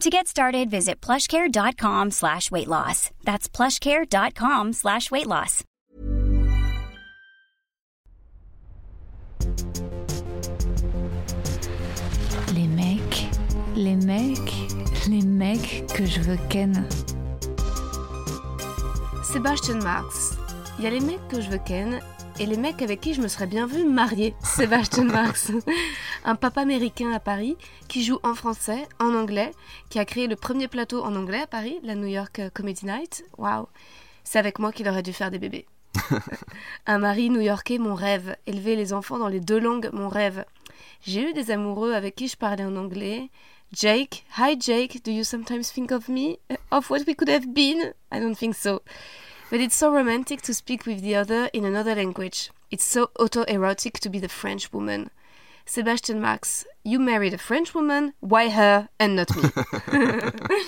To get started, visit plushcare.com slash weight loss. That's plushcare.com slash weight loss. Les mecs, les mecs, les mecs que je veux ken. Sebastian Marx. Il y a les mecs que je veux ken et les mecs avec qui je me serais bien vu marier. Sebastian Marx. Un papa américain à Paris qui joue en français, en anglais, qui a créé le premier plateau en anglais à Paris, la New York Comedy Night. Waouh. C'est avec moi qu'il aurait dû faire des bébés. Un mari new-yorkais, mon rêve. Élever les enfants dans les deux langues, mon rêve. J'ai eu des amoureux avec qui je parlais en anglais. Jake, hi Jake, do you sometimes think of me? Of what we could have been? I don't think so. But it's so romantic to speak with the other in another language. It's so autoerotic to be the French woman. Sebastian Max, you married a French woman, why her and not me?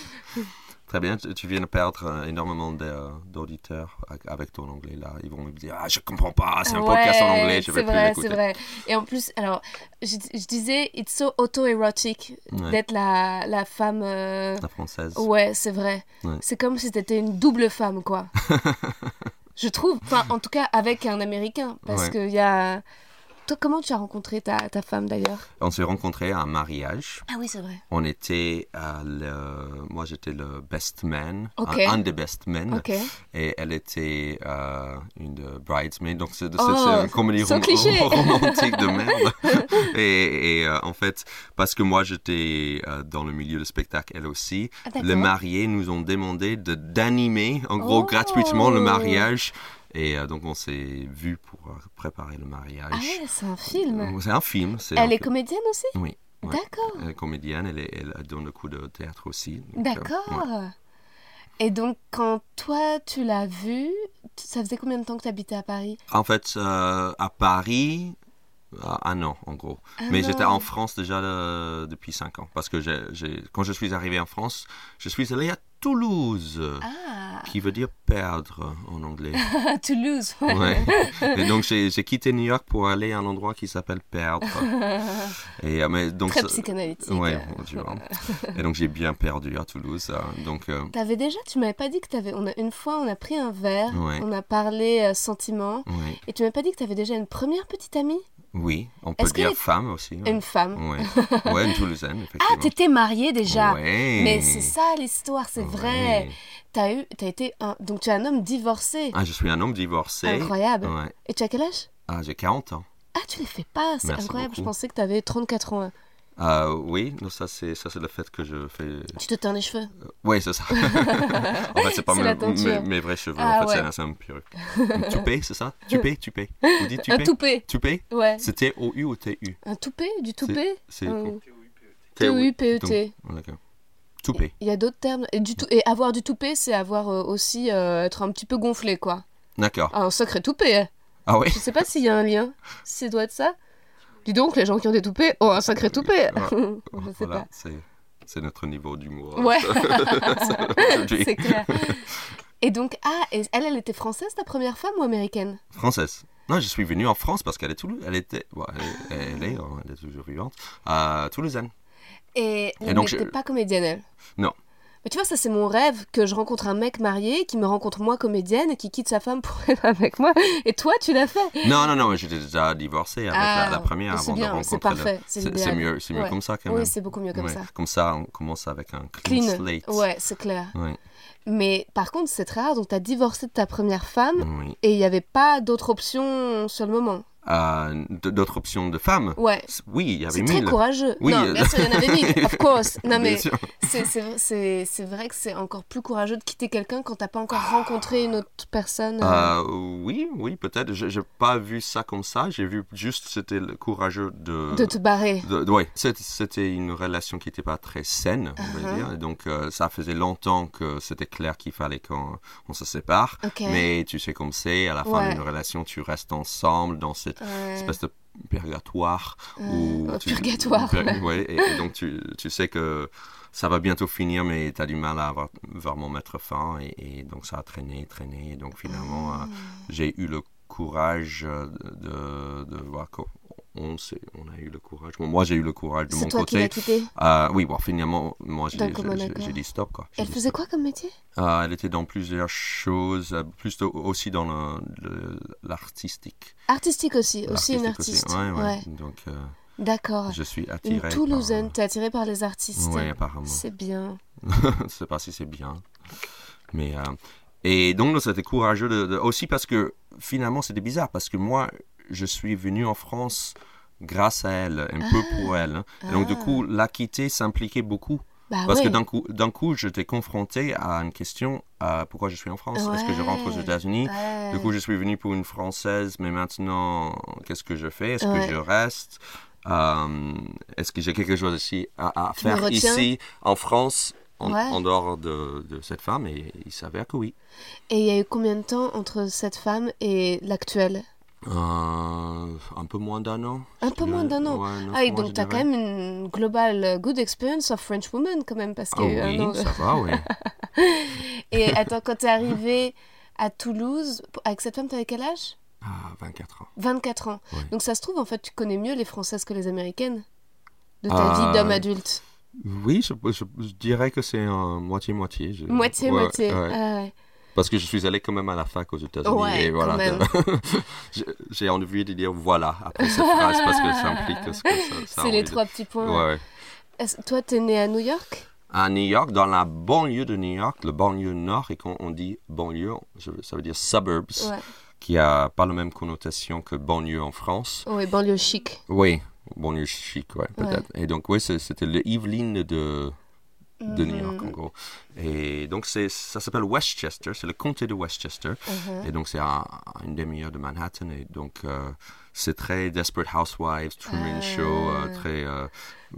Très bien, tu viens de perdre euh, énormément de- d'auditeurs avec ton anglais là. Ils vont me dire Ah, je comprends pas, c'est un podcast en anglais, je vais c'est plus vrai, c'est vrai. Et en plus, alors, je, je disais, it's so auto-érotique Ouais. d'être la, la femme. euh, La française. Ouais, c'est vrai. Ouais. C'est comme si t'étais une double femme, quoi. je trouve. Enfin, en tout cas, avec un Américain. Parce qu'il y a. Toi, comment tu as rencontré ta, ta femme d'ailleurs? On s'est rencontrés à un mariage. Ah oui, c'est vrai. On était à le... Moi, j'étais le best man, un, un des best men. Et elle était euh, une de bridesmaid. Donc, c'est Oh, une comédie rom- cliché. romantique de merde. et et, euh, en fait, parce que moi, j'étais euh, dans le milieu du spectacle, elle aussi, Ah, les mariés nous ont demandé de d'animer, en gros, Oh. gratuitement le mariage. Et euh, donc, on s'est vu pour euh, préparer le mariage. Ah ouais, c'est un film. C'est un film. Elle un est film. comédienne aussi Oui. ouais. D'accord. Elle est comédienne, elle, donne le coup de théâtre aussi. euh, D'accord. ouais. Et donc, quand toi, tu l'as vue, ça faisait combien de temps que tu habitais à Paris? En fait, euh, à Paris, euh, un an en gros. Mais j'étais en France déjà euh, depuis cinq ans. Parce que quand je suis arrivé en France, je suis allé à Toulouse, Ah, qui veut dire perdre en anglais. Toulouse. ouais. Ouais. Et donc j'ai, quitté New York pour aller à un endroit qui s'appelle perdre. Et, euh, mais, donc, Très psychanalytique. Ouais, tu vois. Et donc j'ai bien perdu à Toulouse. euh, donc euh, T'avais déjà, tu m'avais pas dit que t'avais. On a une fois, on a pris un verre, Ouais. on a parlé euh, sentiments, ouais. et tu m'avais pas dit que t'avais déjà une première petite amie, oui, on peut dire femme aussi. ouais. une femme. Ouais, ouais une Toulousaine, Ah, effectivement. t'étais mariée déjà. Ouais. Mais c'est ça l'histoire, c'est vrai. T'as eu, t'as été un, donc tu es un homme divorcé. Ah, je suis un homme divorcé. Incroyable. Et tu as quel âge? Ah, j'ai 40 ans. Ah, tu les fais pas, c'est incroyable. Je pensais que t'avais 34 ans. Euh, oui, non, ça c'est ça c'est le fait que je fais. Tu te teins les cheveux. Oui, c'est ça. en fait, c'est pas mes, mes- mes vrais cheveux. Ah, en fait, c'est ouais. un- c'est un perruque. Une toupée, c'est ça? Toupée, toupée. Vous dites Un toupée toupé. Toupée Ouais. C'est T-O-U ou T-U Un toupé Du toupé C'est Un- T-O-U. T-O-U-P-E-T. Donc, D'accord. Toupée. Il y a d'autres termes. Et, du tout... et avoir du toupé, c'est avoir euh, aussi euh, être un petit peu gonflé, quoi. D'accord. Ah, un sacré toupé. hein. Ah oui Je sais pas s'il y a un lien. Ça doit être ça. Dis donc, les gens qui ont des toupés ont un sacré toupé. Je sais Voilà, pas. c'est notre niveau d'humour. Ouais. c'est clair. Et donc, ah, elle, elle était française, ta première femme ou américaine? Française. Non, je suis venu en France parce qu'elle est Toulouse. Elle était, bon, elle, elle est, hein, elle est toujours vivante. Euh, Toulousaine. Et, Et donc, je- t'es pas comédienne, elle? Non. Mais tu vois, ça c'est mon rêve, que je rencontre un mec marié, qui me rencontre moi comédienne, et qui quitte sa femme pour être avec moi. Et toi, tu l'as fait Non, non, non, mais j'étais déjà divorcé avec Ah, la, la première avant de bien, rencontrer. c'est parfait, le- c'est mieux, c'est mieux Ouais. comme ça quand même. Oui, c'est beaucoup mieux comme Ouais. ça. Comme ça, on commence avec un clean, Clean. slate. Ouais, c'est clair. Ouais. Mais par contre, c'est très rare, donc t'as divorcé de ta première femme, Oui. et il n'y avait pas d'autre option sur le moment. Euh, d'autres options de femmes. Ouais. Oui, il y avait C'est très mille. courageux. Oui, non, bien sûr, il y en avait mille, of course. Non, mais c'est- vrai que c'est encore plus courageux de quitter quelqu'un quand t'as pas encore rencontré une autre personne. euh. Euh, oui, oui, peut-être. Je n'ai pas vu ça comme ça. J'ai vu juste c'était courageux de. De te barrer. c'est- c'était une relation qui n'était pas très saine, on va Uh-huh. dire. Et donc, euh, ça faisait longtemps que c'était clair qu'il fallait qu'on on se sépare. Mais tu sais comme c'est, à la fin Ouais. d'une relation, tu restes ensemble dans cette Ouais. espèce de purgatoire. Oh, tu- purgatoire, pur- ouais. et, et donc, tu, tu sais que ça va bientôt finir, mais tu as du mal à avoir, vraiment mettre fin. Et, et donc, ça a traîné, traîné. Et donc, finalement, Ah. euh, j'ai eu le courage euh, de, de voir on, a eu le courage. Bon, moi, j'ai eu le courage de mon toi qui l'as côté. quitté. Euh, oui, bon, finalement, moi, j'ai dit stop. Quoi. Elle faisait stop. quoi comme métier? Euh, Elle était dans plusieurs choses, euh, plus de- aussi dans l'artistique. Artistique aussi, aussi une artiste. Ouais, ouais. Ouais. Donc, euh, D'accord. je suis Une attiré. Toulousaine, t'es attirée par les artistes. Oui, apparemment. C'est bien. je ne sais pas si c'est bien. Mais, euh, et donc, c'était courageux de, de- aussi parce que finalement, c'était bizarre parce que moi, je suis venu en France grâce à elle, un peu pour elle. hein. Donc, du Ah. coup, la quitter s'impliquait beaucoup. Bah Parce ouais. que d'un coup, d'un coup, j'étais confronté à une question euh, pourquoi je suis en France Est-ce que je rentre aux. États-Unis? Ouais. Du coup, je suis venu pour une Française, mais maintenant, qu'est-ce que je fais? Est-ce que je reste? Euh, Est-ce que j'ai quelque chose ici à, faire ici, en France, en, Ouais. en dehors de, de cette femme? Et il s'avère que oui. Et il y a eu combien de temps entre cette femme et l'actuelle? Euh, un peu moins d'un an. Un peu moins d'un an. Ouais, Ah, et mois, donc je t'as quand même une global euh, good experience of French woman quand même parce Ah qu'il y a eu un an oui, ça va, oui. Et attends, quand t'es arrivé à Toulouse, avec cette femme, t'avais quel âge? Ah, 24 ans. 24 ans. Donc ça se trouve, en fait, tu connais mieux les Françaises que les Américaines de ta Euh, vie d'homme adulte. Oui, je, je- je dirais que c'est un moitié-moitié. Je- Moitié, ouais, moitié. ouais. Ah ouais. Parce que je suis allé quand même à la fac aux États-Unis. Ouais, et voilà. J'ai- envie de dire voilà après cette phrase parce que ça implique ce que ça. ça C'est les de- trois petits points. Ouais, Toi, t'es né à New York? À New York, dans la banlieue de New York, le banlieue nord, et quand on dit banlieue, ça veut dire suburbs, qui a pas la même connotation que banlieue en France. Oui, banlieue chic. Oui, banlieue chic, ouais, peut-être. Et donc, oui, c'était le Evelyn de, de New York, Mhm. en gros. Et donc, c'est- ça s'appelle Westchester, c'est le comté de Westchester. Uh-huh. Et donc, c'est à, à une demi-heure de Manhattan. Et donc, euh, c'est très Desperate Housewives, Truman Ah. Show, euh, très. euh,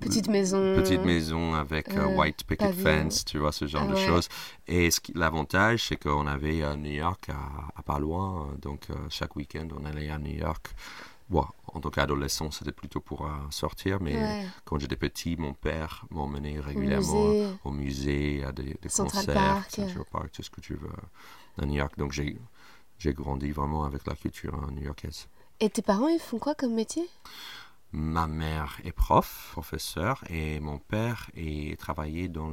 Petite maison. Petite maison avec white picket fence, tu vois, ce genre Ah de ouais. choses. Et ce qui- l'avantage, c'est qu'on avait New York à, à pas loin. Donc, chaque week-end, on allait à New York. Bon, en tant qu'adolescent, c'était plutôt pour euh, sortir, mais Ouais. quand j'étais petit, mon père m'emmenait régulièrement musée. au musée, à des, des Central concerts, Park. Central Park, tout ce que tu veux, à New York. Donc, j'ai j'ai grandi vraiment avec la culture hein, new-yorkaise. Et tes parents, ils font quoi comme métier? Ma mère est prof, professeur, et mon père est travaillé dans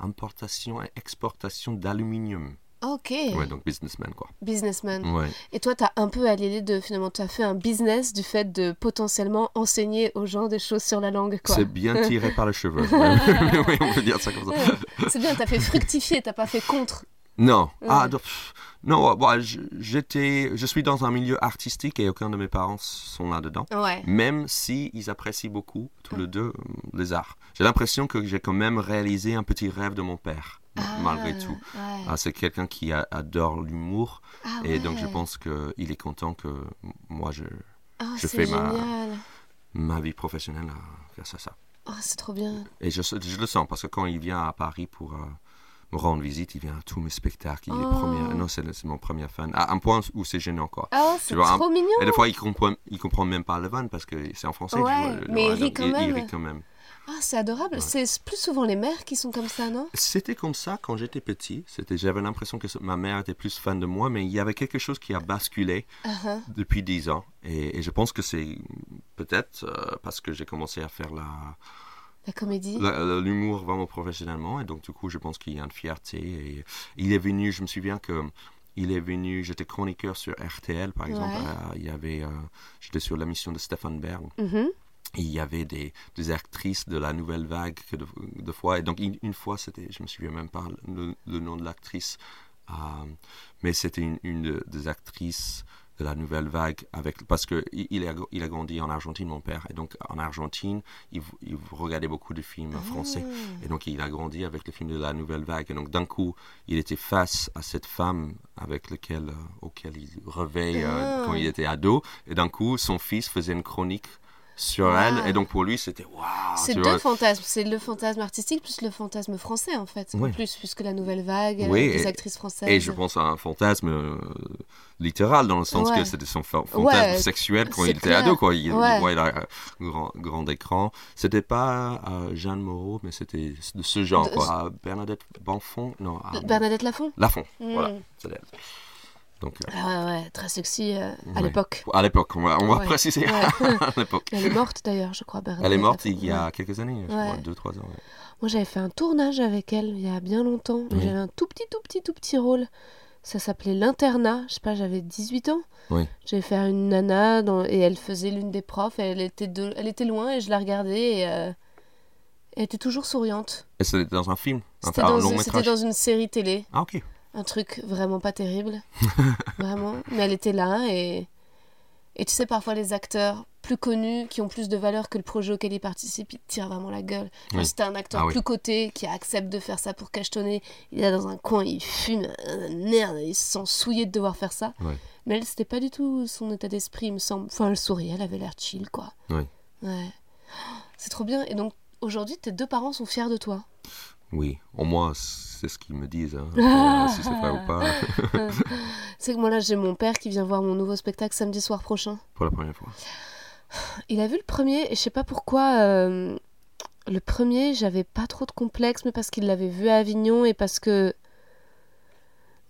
l'importation et exportation d'aluminium. Ok. Ouais, donc businessman, quoi. Businessman. Ouais. Et toi, t'as un peu allié les deux finalement. Tu as fait un business du fait de potentiellement enseigner aux gens des choses sur la langue, quoi. C'est bien tiré par les cheveux. oui, on peut dire ça comme ça. C'est bien, t'as fait fructifier, t'as pas fait contre. Non. Ah, donc, non, bon, je- j'étais, je suis dans un milieu artistique et aucun de mes parents sont là-dedans. Ouais. Même si ils apprécient beaucoup, tous les deux, euh, les arts. J'ai l'impression que j'ai quand même réalisé un petit rêve de mon père, m- malgré tout. Ouais. Ah, c'est quelqu'un qui a- adore l'humour Ah et donc je pense qu'il est content que moi je Ah, je fais ma- ma vie professionnelle grâce à ça. Oh, c'est trop bien. Et je, je le sens parce que quand il vient à Paris pour euh, me rendre visite, il vient à tous mes spectacles. Il est Oh. premier. Non, c'est mon premier fan. À un point où c'est gênant quoi. Oh, c'est un- trop mignon. Et des fois, il comprend, il comprend même pas le van parce que c'est en français. Ouais, vois, mais il rit quand il, rit quand même. Ah, c'est adorable. Ouais. C'est plus souvent les mères qui sont comme ça, non? C'était comme ça quand j'étais petit. C'était, j'avais l'impression que ma mère était plus fan de moi, mais il y avait quelque chose qui a basculé Uh-huh. depuis 10 ans. Et, et je pense que c'est peut-être euh, parce que j'ai commencé à faire la, La comédie. l'humour vraiment professionnellement. Et donc, du coup, je pense qu'il y a une fierté. Et il est venu, je me souviens que. Il est venu, j'étais chroniqueur sur RTL par exemple. Ouais. Euh, il y avait, euh, j'étais sur la mission de Stéphane Bern. Mhm. Et il y avait des, des actrices de la nouvelle vague que de, de fois. Et donc, une, une fois, c'était, je me souviens même pas le, le nom de l'actrice, euh, mais c'était une, une de- des actrices de la nouvelle vague avec parce que il a, il a grandi en Argentine mon père. Et donc en Argentine il, il regardait beaucoup de films français. Et donc il a grandi avec les films de la nouvelle vague. Et donc d'un coup il était face à cette femme avec laquelle euh, auquel il rêvait euh, Ah. quand il était ado. Et d'un coup son fils faisait une chronique sur Ah. elle et donc pour lui c'était waouh C'est deux vois. fantasmes. C'est le fantasme artistique plus le fantasme français, en fait. En plus, puisque la nouvelle vague, Oui, des et- actrices françaises. Et je pense à un fantasme euh, littéral, dans le sens Ouais. que c'était son fa- fantasme Ouais, sexuel quand il était ado. Quoi. Il, il Ouais. la euh, grand, grand écran. C'était pas euh, Jeanne Moreau, mais c'était de ce genre. De- Quoi. À Bernadette Banfond Non, à Bernadette Lafont? Lafont. Mm. Voilà, c'est elle. Donc, euh, Ah ouais, très sexy euh, à Ouais. l'époque. à l'époque, on va, on va Ouais. préciser. À l'époque. Elle est morte d'ailleurs, je crois. Bernadette Elle est morte il y a quelques années, je crois, 2-3 ans. Moi, j'avais fait un tournage avec elle il y a bien longtemps. Oui. J'avais un tout petit, tout petit, tout petit rôle. Ça s'appelait L'internat. Je sais pas, j'avais 18 ans. Oui. J'avais fait une nana dans- et elle faisait l'une des profs. Elle, était de... elle était loin et je la regardais et euh, elle était toujours souriante. Et c'était dans un film, un, C'était un dans, long métrage. dans une série télé. Ah, ok. Un truc vraiment pas terrible. vraiment. Mais elle était là et. Et tu sais, parfois les acteurs plus connus, qui ont plus de valeur que le projet auquel ils participent, ils tirent vraiment la gueule. Oui. Si t'as un acteur Ah oui. plus coté qui accepte de faire ça pour cachetonner, il est dans un coin, il fume, euh, merde, il se sent souillé de devoir faire ça. Ouais. Mais elle, c'était pas du tout son état d'esprit, il me semble. Enfin, elle souriait, elle avait l'air chill, quoi. Oui. Ouais. C'est trop bien. Et donc, aujourd'hui, tes deux parents sont fiers de toi? Oui, au moins c'est ce qu'ils me disent. hein. Après, si c'est vrai ou pas, C'est que moi, là, j'ai mon père qui vient voir mon nouveau spectacle samedi soir prochain. pour la première fois. Il a vu le premier et je sais pas pourquoi. euh, le premier, j'avais pas trop de complexe, mais parce qu'il l'avait vu à Avignon et parce que.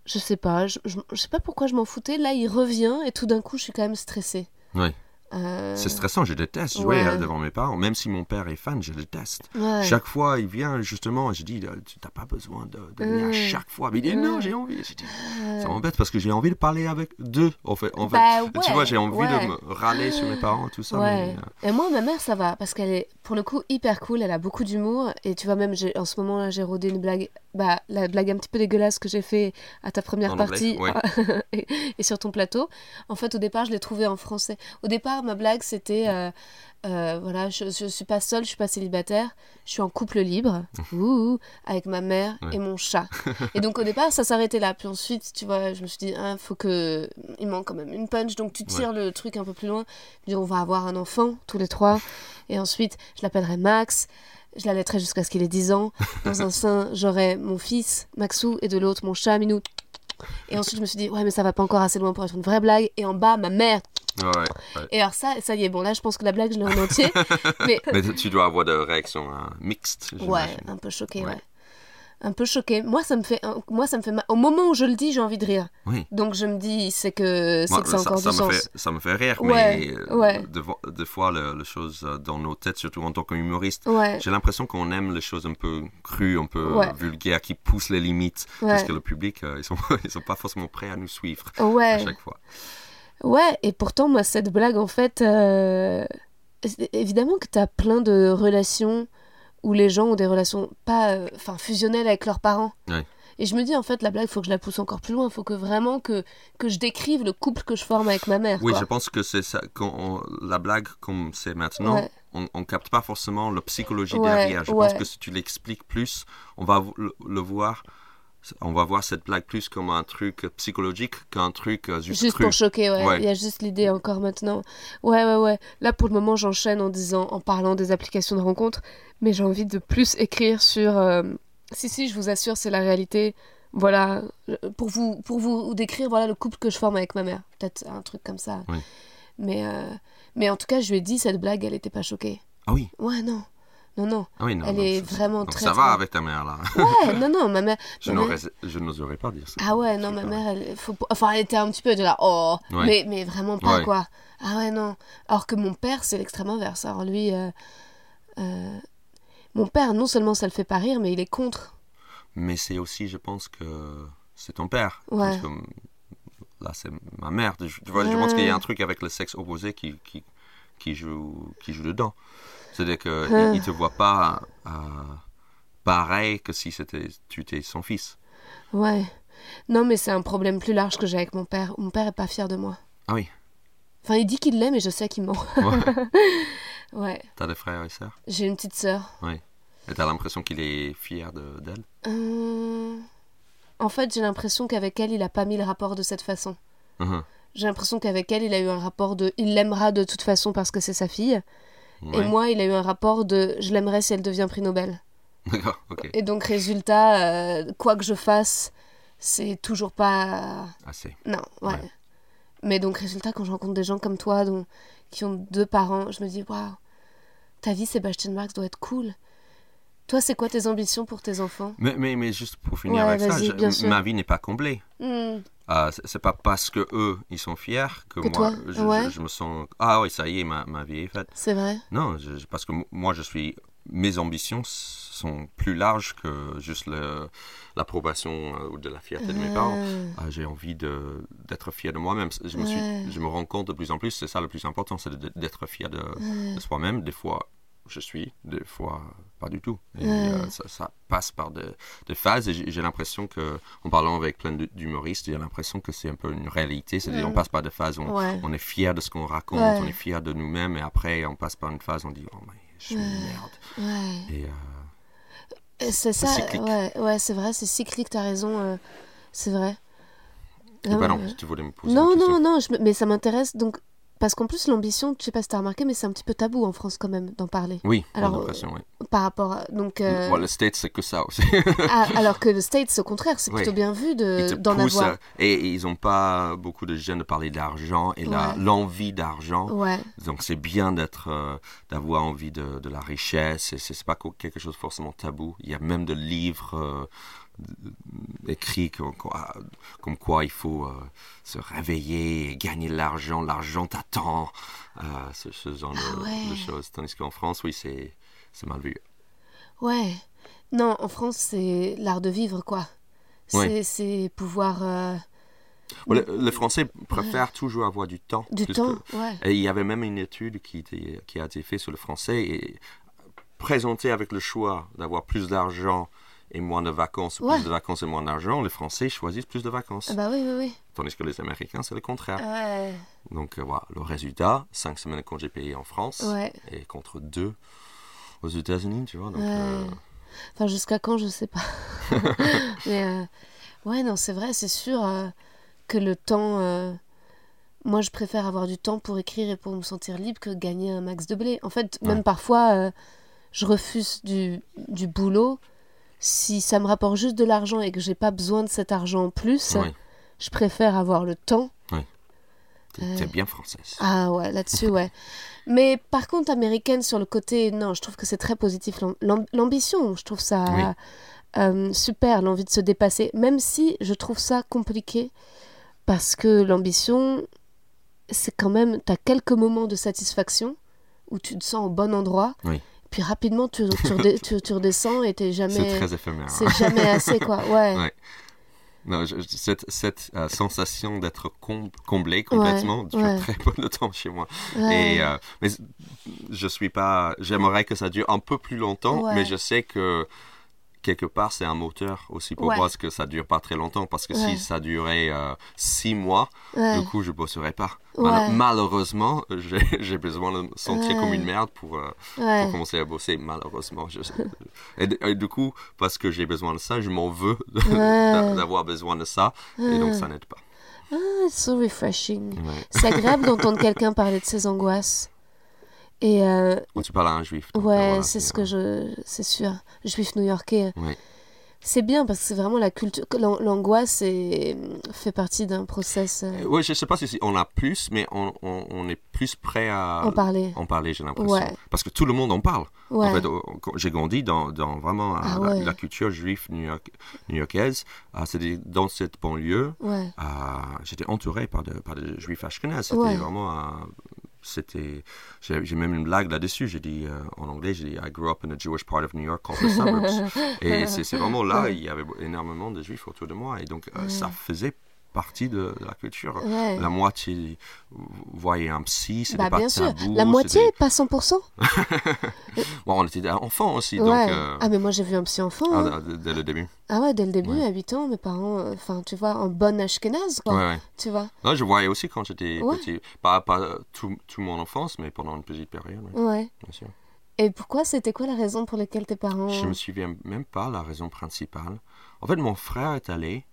Je sais pas, je, je- je sais pas pourquoi je m'en foutais. Là, il revient et tout d'un coup, je suis quand même stressée. Oui. Euh, C'est stressant, je déteste jouer ouais. euh, devant mes parents. Même si mon père est fan, je déteste. ouais. Chaque fois, il vient justement, je dis, euh, tu n'as pas besoin de, de venir Mm. chaque fois. Mais il dit, non, j'ai envie. Je dis, ça m'embête parce que j'ai envie de parler avec deux, en fait. En fait. bah, Tu ouais, vois, j'ai envie de me râler sur mes parents, tout ça. Mais, euh, Et moi, ma mère, ça va, parce qu'elle est, pour le coup, hyper cool, elle a beaucoup d'humour, et tu vois, même, en ce moment, là, j'ai rodé une blague, bah, la blague un petit peu dégueulasse que j'ai fait à ta première En partie, et, et sur ton plateau. En fait, au départ, je l'ai trouvée en français. Au départ, ma blague, c'était, euh, euh, voilà, je, je suis pas seule, je suis pas célibataire, je suis en couple libre, ouh, avec ma mère Ouais. et mon chat. et donc, au départ, ça s'arrêtait là. Puis ensuite, tu vois, je me suis dit, ah, faut que, il manque quand même une punch, donc tu tires le truc un peu plus loin. Dis, on va avoir un enfant, tous les trois. Et ensuite, je l'appellerai Max. Je l'allaiterai jusqu'à ce qu'il ait 10 ans. Dans un sein, j'aurai mon fils, Maxou, et de l'autre, mon chat, Minou. Et ensuite, je me suis dit, ouais, mais ça va pas encore assez loin pour être une vraie blague. Et en bas, ma mère. ouais, ouais. Et alors, ça, ça y est, bon, là, je pense que la blague, je l'ai en entier. mais Mais tu dois avoir des réactions hein, mixtes. ouais, un peu choqué, ouais. Ouais. Un peu choqué. Moi, ça me fait, moi, ça me fait mal. Au moment où je le dis, j'ai envie de rire. Oui. Donc, je me dis, c'est que, c'est Moi, que ça a encore ça du me sens. fait, ça me fait rire, Ouais, mais euh, ouais. Des, fois- des fois, le- les choses euh, dans nos têtes, surtout en tant qu'humoriste, Ouais. j'ai l'impression qu'on aime les choses un peu crues, un peu euh, vulgaires, qui poussent les limites, parce que le public, euh, ils sont, ils sont pas forcément prêts à nous suivre à chaque fois. Ouais, et pourtant, moi, cette blague, en fait, euh, évidemment que t'as plein de relations où les gens ont des relations pas, euh, enfin, fusionnelles avec leurs parents. Ouais. Et je me dis, en fait, la blague, faut que je la pousse encore plus loin. Faut que vraiment que, que je décrive le couple que je forme avec ma mère. Oui, quoi. je pense que c'est ça. Quand on- la blague, comme c'est maintenant, Ouais. on, on capte pas forcément la psychologie Ouais, derrière. Je pense que si tu l'expliques plus, on va le voir. On va voir cette blague plus comme un truc psychologique qu'un truc euh, juste, Juste cru. pour choquer, ouais. Ouais. Il y a juste l'idée encore maintenant. Ouais, ouais, ouais. Là, pour le moment, j'enchaîne en disant, en parlant des applications de rencontres, mais j'ai envie de plus écrire sur. euh, Si, si, je vous assure, c'est la réalité. Voilà, euh, pour vous, pour vous décrire, voilà le couple que je forme avec ma mère. Peut-être un truc comme ça. Oui. Mais, euh, mais en tout cas, je lui ai dit cette blague, elle était pas choquée. Ah oui, Ouais, non. Non, non. ah oui, non. Elle non, est ça- vraiment très, Ça va très- avec ta mère là. Ouais, non, non, ma mère. je ma mère- n'aurais- je n'oserais pas dire ça. ah ouais, non, ma pas- mère, elle, faut... enfin, elle était un petit peu de là, oh, Ouais. mais, mais vraiment pas, Ouais. quoi. Ah ouais, non. Alors que mon père, c'est l'extrême inverse. Alors lui, euh, euh, mon père, non seulement ça le fait pas rire, mais il est contre. Mais c'est aussi, je pense que c'est ton père. Ouais. Parce que, là, c'est ma mère. Je, tu vois, je pense qu'il y a un truc avec le sexe opposé qui, qui, qui, joue, qui joue dedans. C'est-à-dire qu'il Ah. ne te voit pas euh, pareil que si c'était, tu étais son fils. Ouais. Non, mais c'est un problème plus large que j'ai avec mon père. Mon père est pas fier de moi. Ah oui. Enfin, il dit qu'il l'aime, mais je sais qu'il ment. Ouais. ouais. T'as des frères et sœurs? J'ai une petite sœur. Oui. Et t'as l'impression qu'il est fier de- d'elle? Euh, En fait, j'ai l'impression qu'avec elle, il a pas mis le rapport de cette façon. Mhm. J'ai l'impression qu'avec elle, il a eu un rapport de il l'aimera de toute façon parce que c'est sa fille. Et moi, il a eu un rapport de je l'aimerais si elle devient prix Nobel. D'accord, ok. Et donc, résultat, euh, quoi que je fasse, c'est toujours pas. Assez. Non, ouais. Ouais. Mais donc, résultat, quand je rencontre des gens comme toi dont- qui ont deux parents, je me dis waouh, ta vie, Sébastien Marx, doit être cool. Toi, c'est quoi tes ambitions pour tes enfants? Mais, mais, mais juste pour finir Ouais, avec ça, je- ma vie n'est pas comblée. Hmm, Ah, c'est- pas parce que eux ils sont fiers que, Que moi je, je- ouais. je me sens ah oui ça y est ma, ma vie est faite. C'est vrai. Non je- parce que moi je suis mes ambitions sont plus larges que juste l'approbation euh, ou de la fierté de mes parents. Ah, Ah, j'ai envie de- d'être fier de moi-même. Je me Ouais. je me rends compte de plus en plus c'est ça le plus important c'est d'être fier de soi-même. Des fois je suis des fois pas du tout et euh, ça, ça passe par des des phases et j'ai l'impression que en parlant avec plein d'humoristes j'ai l'impression que c'est un peu une réalité c'est-à-dire Mm. on passe par des phases où on, Ouais. on est fier de ce qu'on raconte Ouais. on est fier de nous-mêmes et après on passe par une phase où on dit oh mais je suis une merde et euh, C'est ça, cyclique. ouais, ouais c'est vrai, c'est cyclique, t'as raison, euh, c'est vrai. et Ah, si tu voulais me poser Non, une non, non, je mais ça m'intéresse donc. Parce qu'en plus, l'ambition, je sais pas si t'as remarqué, mais c'est un petit peu tabou en France quand même d'en parler. oui Alors, l'impression oui. Par rapport à. Donc, euh, le States c'est que ça aussi ah, alors que le States, au contraire, c'est Oui. plutôt bien vu de- d'en poussent, avoir. euh, et ils n'ont pas beaucoup de jeunes de parler d'argent et Ouais. l'envie d'argent Ouais, Donc c'est bien d'être, euh, d'avoir envie de, de la richesse. Et c'est pas quelque chose forcément tabou. Il y a même de livres euh, écrits comme, quoi- comme quoi il faut euh, se réveiller et gagner de l'argent. L'argent t'attend. Euh, ce, ce genre de- Ah ouais. de, choses. Tandis qu'en France, oui, c'est mal vu. ouais. Non, en France, c'est l'art de vivre, quoi. C'est Ouais. pouvoir. euh, Le, le Français préfère toujours avoir du temps. du temps, que- ouais. Et il y avait même une étude qui, était- qui a été faite sur le français et présenté avec le choix d'avoir plus d'argent et moins de vacances, Ouais. plus de vacances et moins d'argent, les Français choisissent plus de vacances. Ah bah oui, oui, oui. Tandis que les Américains, c'est le contraire. Ouais. Donc euh, voilà, le résultat, 5 semaines de congés payés en France et contre 2 aux États-Unis, tu vois. Donc, euh, Enfin, jusqu'à quand, je sais pas. Mais euh, ouais, non, c'est vrai, c'est sûr euh, que le temps. moi, je préfère avoir du temps pour écrire et pour me sentir libre que gagner un max de blé. En fait, même parfois, je refuse du, du boulot. Si ça me rapporte juste de l'argent et que j'ai pas besoin de cet argent en plus, je préfère avoir le temps. t'es Euh, t'es bien française. Ah ouais, là-dessus, ouais. Mais par contre, américaine, sur le côté, non, je trouve que c'est très positif. L'am- l'am- L'ambition, je trouve ça Oui. euh, super, l'envie de se dépasser, même si je trouve ça compliqué, parce que l'ambition, c'est quand même, tu as quelques moments de satisfaction où tu te sens au bon endroit, Oui. Puis rapidement tu, tu, redé- tu- tu redescends et t'es C'est jamais... très éphémère. C'est jamais assez, quoi. Ouais. Ouais. Non, je- cette, cette euh, sensation d'être com- comblé complètement dure ouais. très peu de temps chez moi. ouais. Et, euh, mais je suis pas. J'aimerais que ça dure un peu plus longtemps, mais je sais que quelque part c'est un moteur aussi pour Ouais. moi, parce que ça dure pas très longtemps. Parce que Ouais. si ça durait euh, six mois, ouais. du coup je bosserais pas. Mal- malheureusement, j'ai besoin de me sentir comme une merde pour, euh, pour commencer à bosser. Malheureusement, je... et, du coup, parce que j'ai besoin de ça, je m'en veux d'avoir besoin de ça, et donc ça n'aide pas. Ah, it's so refreshing. C'est agréable d'entendre quelqu'un parler de ses angoisses. Et euh, tu parles à un juif. donc, ouais, voilà, c'est ce que je. C'est sûr. Juif new-yorkais. Ouais. C'est bien parce que c'est vraiment la culture. L'angoisse est- fait partie d'un process. euh, Oui, je sais pas si on a plus, mais on, on, on est plus prêt à En parler. en parler, j'ai l'impression. Ouais. Parce que tout le monde en parle. Ouais. En fait, j'ai grandi dans, dans vraiment euh, Ah la, ouais. la culture juive new-york- new-yorkaise. Euh, C'était dans cette banlieue. euh, J'étais entouré par, de, par des juifs ashkénazes. C'était vraiment... c'était j'ai même une blague là-dessus. J'ai dit euh, en anglais j'ai dit I grew up in a Jewish part of New York called the suburbs. Et c'est c'est vraiment là il y avait énormément de juifs autour de moi. Et donc euh, ça faisait partie de, de la culture. Ouais. La moitié voyait un psy, c'était Bah, pas bien sûr. La moitié, pas 100%. Bon, on était enfants aussi, Ouais. donc euh, Ah, mais moi, j'ai vu un psy enfant. ah, hein. dès- le début. Ah ouais, dès le début, Ouais. à 8 ans, mes parents, euh, enfin, tu vois, en bonne ashkénaze, quoi. Ouais, ouais. Tu vois Non, je voyais aussi quand j'étais petit. Pas, pas tout, tout mon enfance, mais pendant une petite période, ouais, Ouais. bien sûr. Et pourquoi C'était quoi la raison pour laquelle tes parents... Je me souviens même pas la raison principale. En fait, mon frère est allé.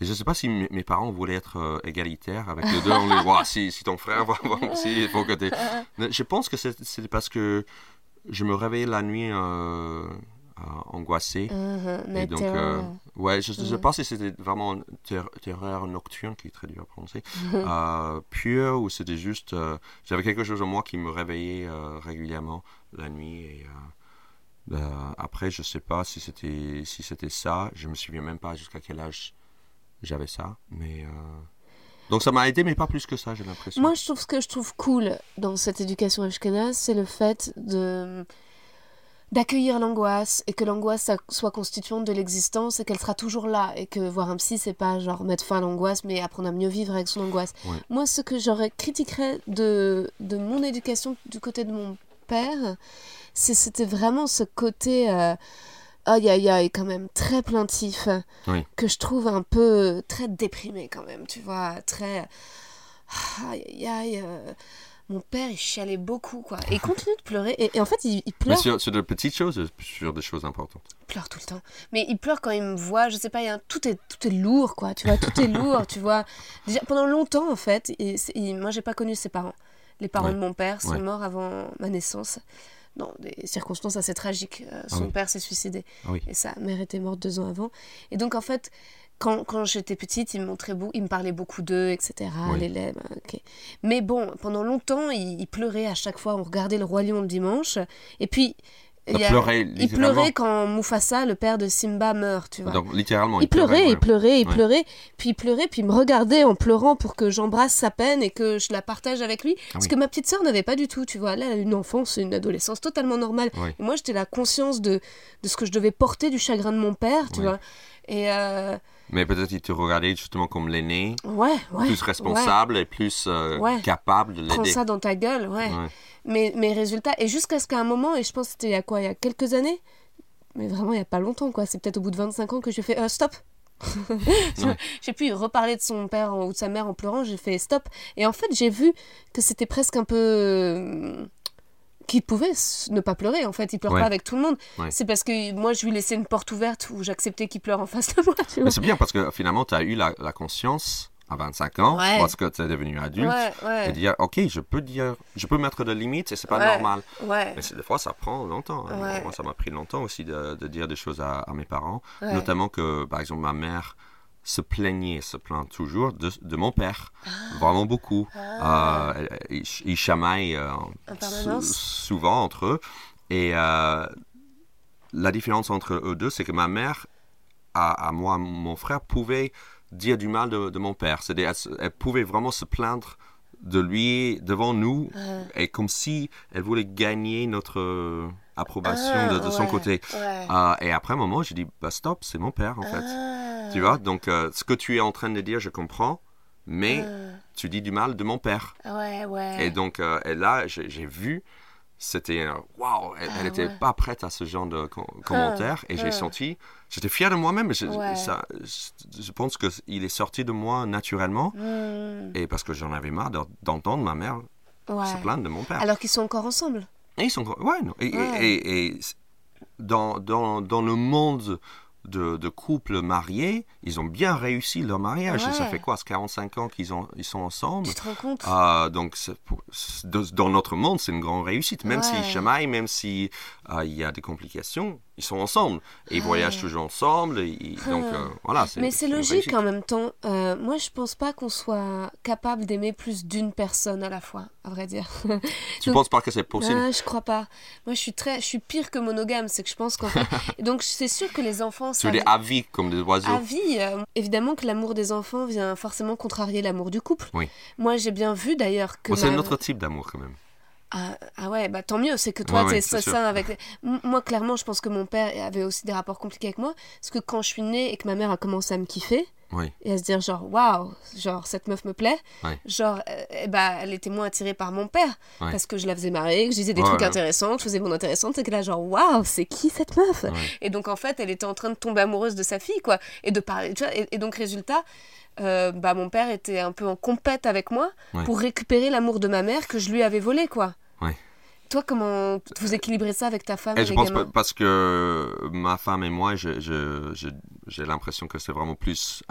Et je ne sais pas si mes parents voulaient être euh, égalitaires avec les deux. On les voit, si, si ton frère va va aussi, il faut que Mais Je pense que c'est- c'était parce que je me réveillais la nuit euh, euh, angoissé. Uh-huh, Et night donc, euh, ouais, je ne sais Ouais. pas si c'était vraiment une ter- terreur nocturne, qui est très dur à prononcer, euh, pure, ou c'était juste. J'avais quelque chose en moi qui me réveillait régulièrement la nuit. Et euh, après, je ne sais pas si c'était si c'était ça. Je me souviens même pas jusqu'à quel âge j'avais ça. Mais. euh, Donc ça m'a aidé, mais pas plus que ça, j'ai l'impression. Moi, je trouve ce que je trouve cool dans cette éducation ashkénaze, c'est le fait de d'accueillir l'angoisse et que l'angoisse soit constituante de l'existence et qu'elle sera toujours là et que voir un psy c'est pas genre mettre fin à l'angoisse mais apprendre à mieux vivre avec son angoisse. Ouais. Moi ce que j'aurais critiquerais de, de mon éducation du côté de mon père c'est c'était vraiment ce côté euh, aïe aïe aïe quand même très plaintif Oui. que je trouve un peu très déprimé quand même tu vois très aïe aïe aïe euh, mon père il chialait beaucoup quoi et il continue de pleurer et, et en fait il, il Mais pleure sur, sur de petites choses, sur des choses importantes. pleure tout le temps. Mais il pleure quand il me voit, je sais pas, il y a un- tout, est, tout est lourd, quoi, tu vois, tout est lourd, tu vois. Déjà, pendant longtemps, en fait, et il- moi, j'ai pas connu ses parents. Les parents Ouais. de mon père sont Ouais. morts avant ma naissance, dans des circonstances assez tragiques. Euh, son Ah oui. père s'est suicidé, Ah oui. et sa mère était morte deux ans avant. Et donc, en fait, quand, quand j'étais petite, il me, montrait beau, il me parlait beaucoup d'eux, etc., Oui. ben, ok. Mais bon, pendant longtemps, il, il pleurait à chaque fois, on regardait le Roi Lion le dimanche, et puis... Il a- pleurait il littéralement. pleurait quand Mufasa, le père de Simba, meurt, tu vois. Donc littéralement, il pleurait, il pleurait, il Ouais. pleurait, puis il pleurait, puis il me regardait en pleurant pour que j'embrasse sa peine et que je la partage avec lui. Parce Ah oui. que ma petite sœur n'avait pas du tout, tu vois. Là, elle a une enfance, une adolescence totalement normale. Ouais. Et moi, j'étais la conscience de, de ce que je devais porter du chagrin de mon père, tu Ouais. vois. Et euh, Mais peut-être il te regardait justement comme l'aîné, ouais, ouais. plus responsable et plus euh, capable de ouais. Prends l'aider. ça dans ta gueule, ouais. Mais, mais résultat, et jusqu'à ce qu'à un moment, et je pense que c'était il y a quoi, il y a quelques années, mais vraiment il y a pas longtemps, quoi, c'est peut-être au bout de 25 ans que j'ai fait euh, stop. J'ai pu reparler de son père ou de sa mère en pleurant, j'ai fait stop. Et en fait, j'ai vu que c'était presque un peu. Qu'il pouvait ne pas pleurer, en fait, il pleure Ouais. pas avec tout le monde. Ouais. C'est parce que moi, je lui laissais une porte ouverte où j'acceptais qu'il pleure en face de moi. Mais c'est bien parce que finalement, tu as eu la, la conscience à 25 ans, Ouais. parce que tu es devenu adulte, et dire, ok, je peux dire, je peux mettre des limites et c'est pas normal. Mais des fois, ça prend longtemps. hein. Moi, ça m'a pris longtemps aussi de, de dire des choses à, à mes parents, notamment que, par exemple, ma mère se plaignait, se plaint toujours de, de mon père, Ah. vraiment beaucoup. Euh, elle- ils ils chamaillent euh, sou- souvent entre eux. Et euh, la différence entre eux deux, c'est que ma mère, à, à moi, mon frère, pouvait dire du mal de, de mon père. C'est-à-dire, elle, pouvait vraiment se plaindre de lui devant nous, Ouais. et comme si elle voulait gagner notre euh, approbation Ah, de, de son côté. Ouais. Euh, et après un moment, j'ai dit, bah stop, c'est mon père en fait. Ah. Tu vois, donc euh, ce que tu es en train de dire, je comprends, mais tu dis du mal de mon père. Ah. Ouais, ouais. Et donc, euh, et là, j'ai vu, c'était euh, waouh, elle Ah, n'était ouais. pas prête à ce genre de com- commentaires. et ah. j'ai senti, j'étais fier de moi-même. Je, Ouais. ça- je- je pense qu'il est sorti de moi naturellement. Hmm, Et parce que j'en avais marre de- d'entendre ma mère ouais. se plaindre de mon père. Alors qu'ils sont encore ensemble. Et ils sont. Ouais, non. Et, et- Ouais. et- et dans, dans, dans le monde de, de couples mariés, ils ont bien réussi leur mariage. Et ça Ouais. fait quoi, c'est 45 ans qu'ils ont- ils sont ensemble? Tu te rends compte? Ah, donc, pour- dans notre monde, c'est une grande réussite. Même Ouais. s'ils chamaillent, même s'il il y a des complications, ils sont ensemble. Et ils voyagent toujours ensemble. et ils- donc, euh, voilà. Mais c'est logique en même temps. Euh, moi, je pense pas qu'on soit capable d'aimer plus d'une personne à la fois, à vrai dire. Tu Donc- penses pas que c'est possible? Ah, je crois pas. Moi, je suis très, je suis pire que monogame. C'est que je pense qu'en fait, donc c'est sûr que les enfants, Tu à vie, comme des oiseaux à vie, euh, évidemment que l'amour des enfants vient forcément contrarier l'amour du couple. Oui. Moi, j'ai bien vu d'ailleurs que. Bon, C'est un autre type d'amour, quand même. Ah, ah ouais, bah tant mieux, c'est que toi, Ouais, t'es ça sûr. avec. Moi, clairement, je pense que mon père avait aussi des rapports compliqués avec moi. Parce que quand je suis née et que ma mère a commencé à me kiffer, Oui. et à se dire, genre, waouh, genre, cette meuf me plaît, genre, euh, eh bah, elle était moins attirée par mon père. Parce que je la faisais marrer, que je disais des trucs intéressants, que je faisais mon intéressante, c'est que là, genre, waouh, c'est qui cette meuf? Et donc, en fait, elle était en train de tomber amoureuse de sa fille, quoi. Et de parler, tu vois. Et, et donc, résultat. euh, bah, mon père était un peu en compète avec moi pour récupérer l'amour de ma mère que je lui avais volé, quoi. Toi, comment vous équilibrez ça avec ta femme Et et je pense gamins parce que ma femme et moi, j'ai l'impression que c'est vraiment plus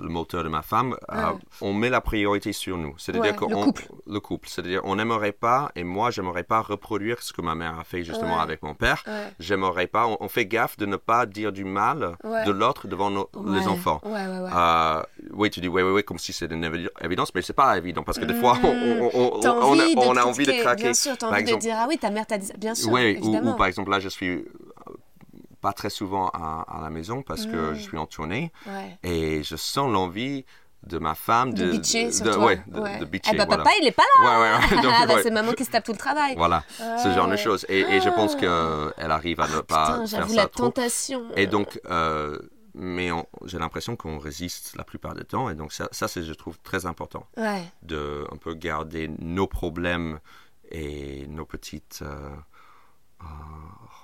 le moteur de ma femme. Euh, Ouais. on met la priorité sur nous. C'est-à-dire Ouais, que le on- couple. le couple. C'est-à-dire on n'aimerait pas, et moi, j'aimerais pas reproduire ce que ma mère a fait justement Ouais. avec mon père. Ouais. J'aimerais pas. On, on fait gaffe de ne pas dire du mal de l'autre devant nos- les enfants. Ouais, ouais, ouais. Euh, oui, tu dis oui, oui, oui, comme si c'était une évi- évidence, mais c'est pas évident parce que des fois, on, a, envie de craquer. Bien sûr, Par envie exemple- de dire ah oui, ta mère t'a dit ça. Bien sûr, Oui, ou, par exemple, là, je suis euh, pas très souvent à, à la maison parce que Mm. je suis en tournée Ouais. et je sens l'envie de ma femme De de, bitcher de- de- ouais, de, Ouais. de bitcher, Eh bah, voilà. papa, il est pas là. Ouais, ouais, Ah bah, c'est maman qui se tape tout le travail. Voilà, ce genre de choses. Et, et je pense Ah. qu'elle arrive à ne pas Putain, faire ça la trop. tentation. Et donc, euh, mais j'ai l'impression qu'on résiste la plupart du temps. Et donc, ça, ça c'est, je trouve, très important. De un peu garder nos problèmes et nos petites euh, euh,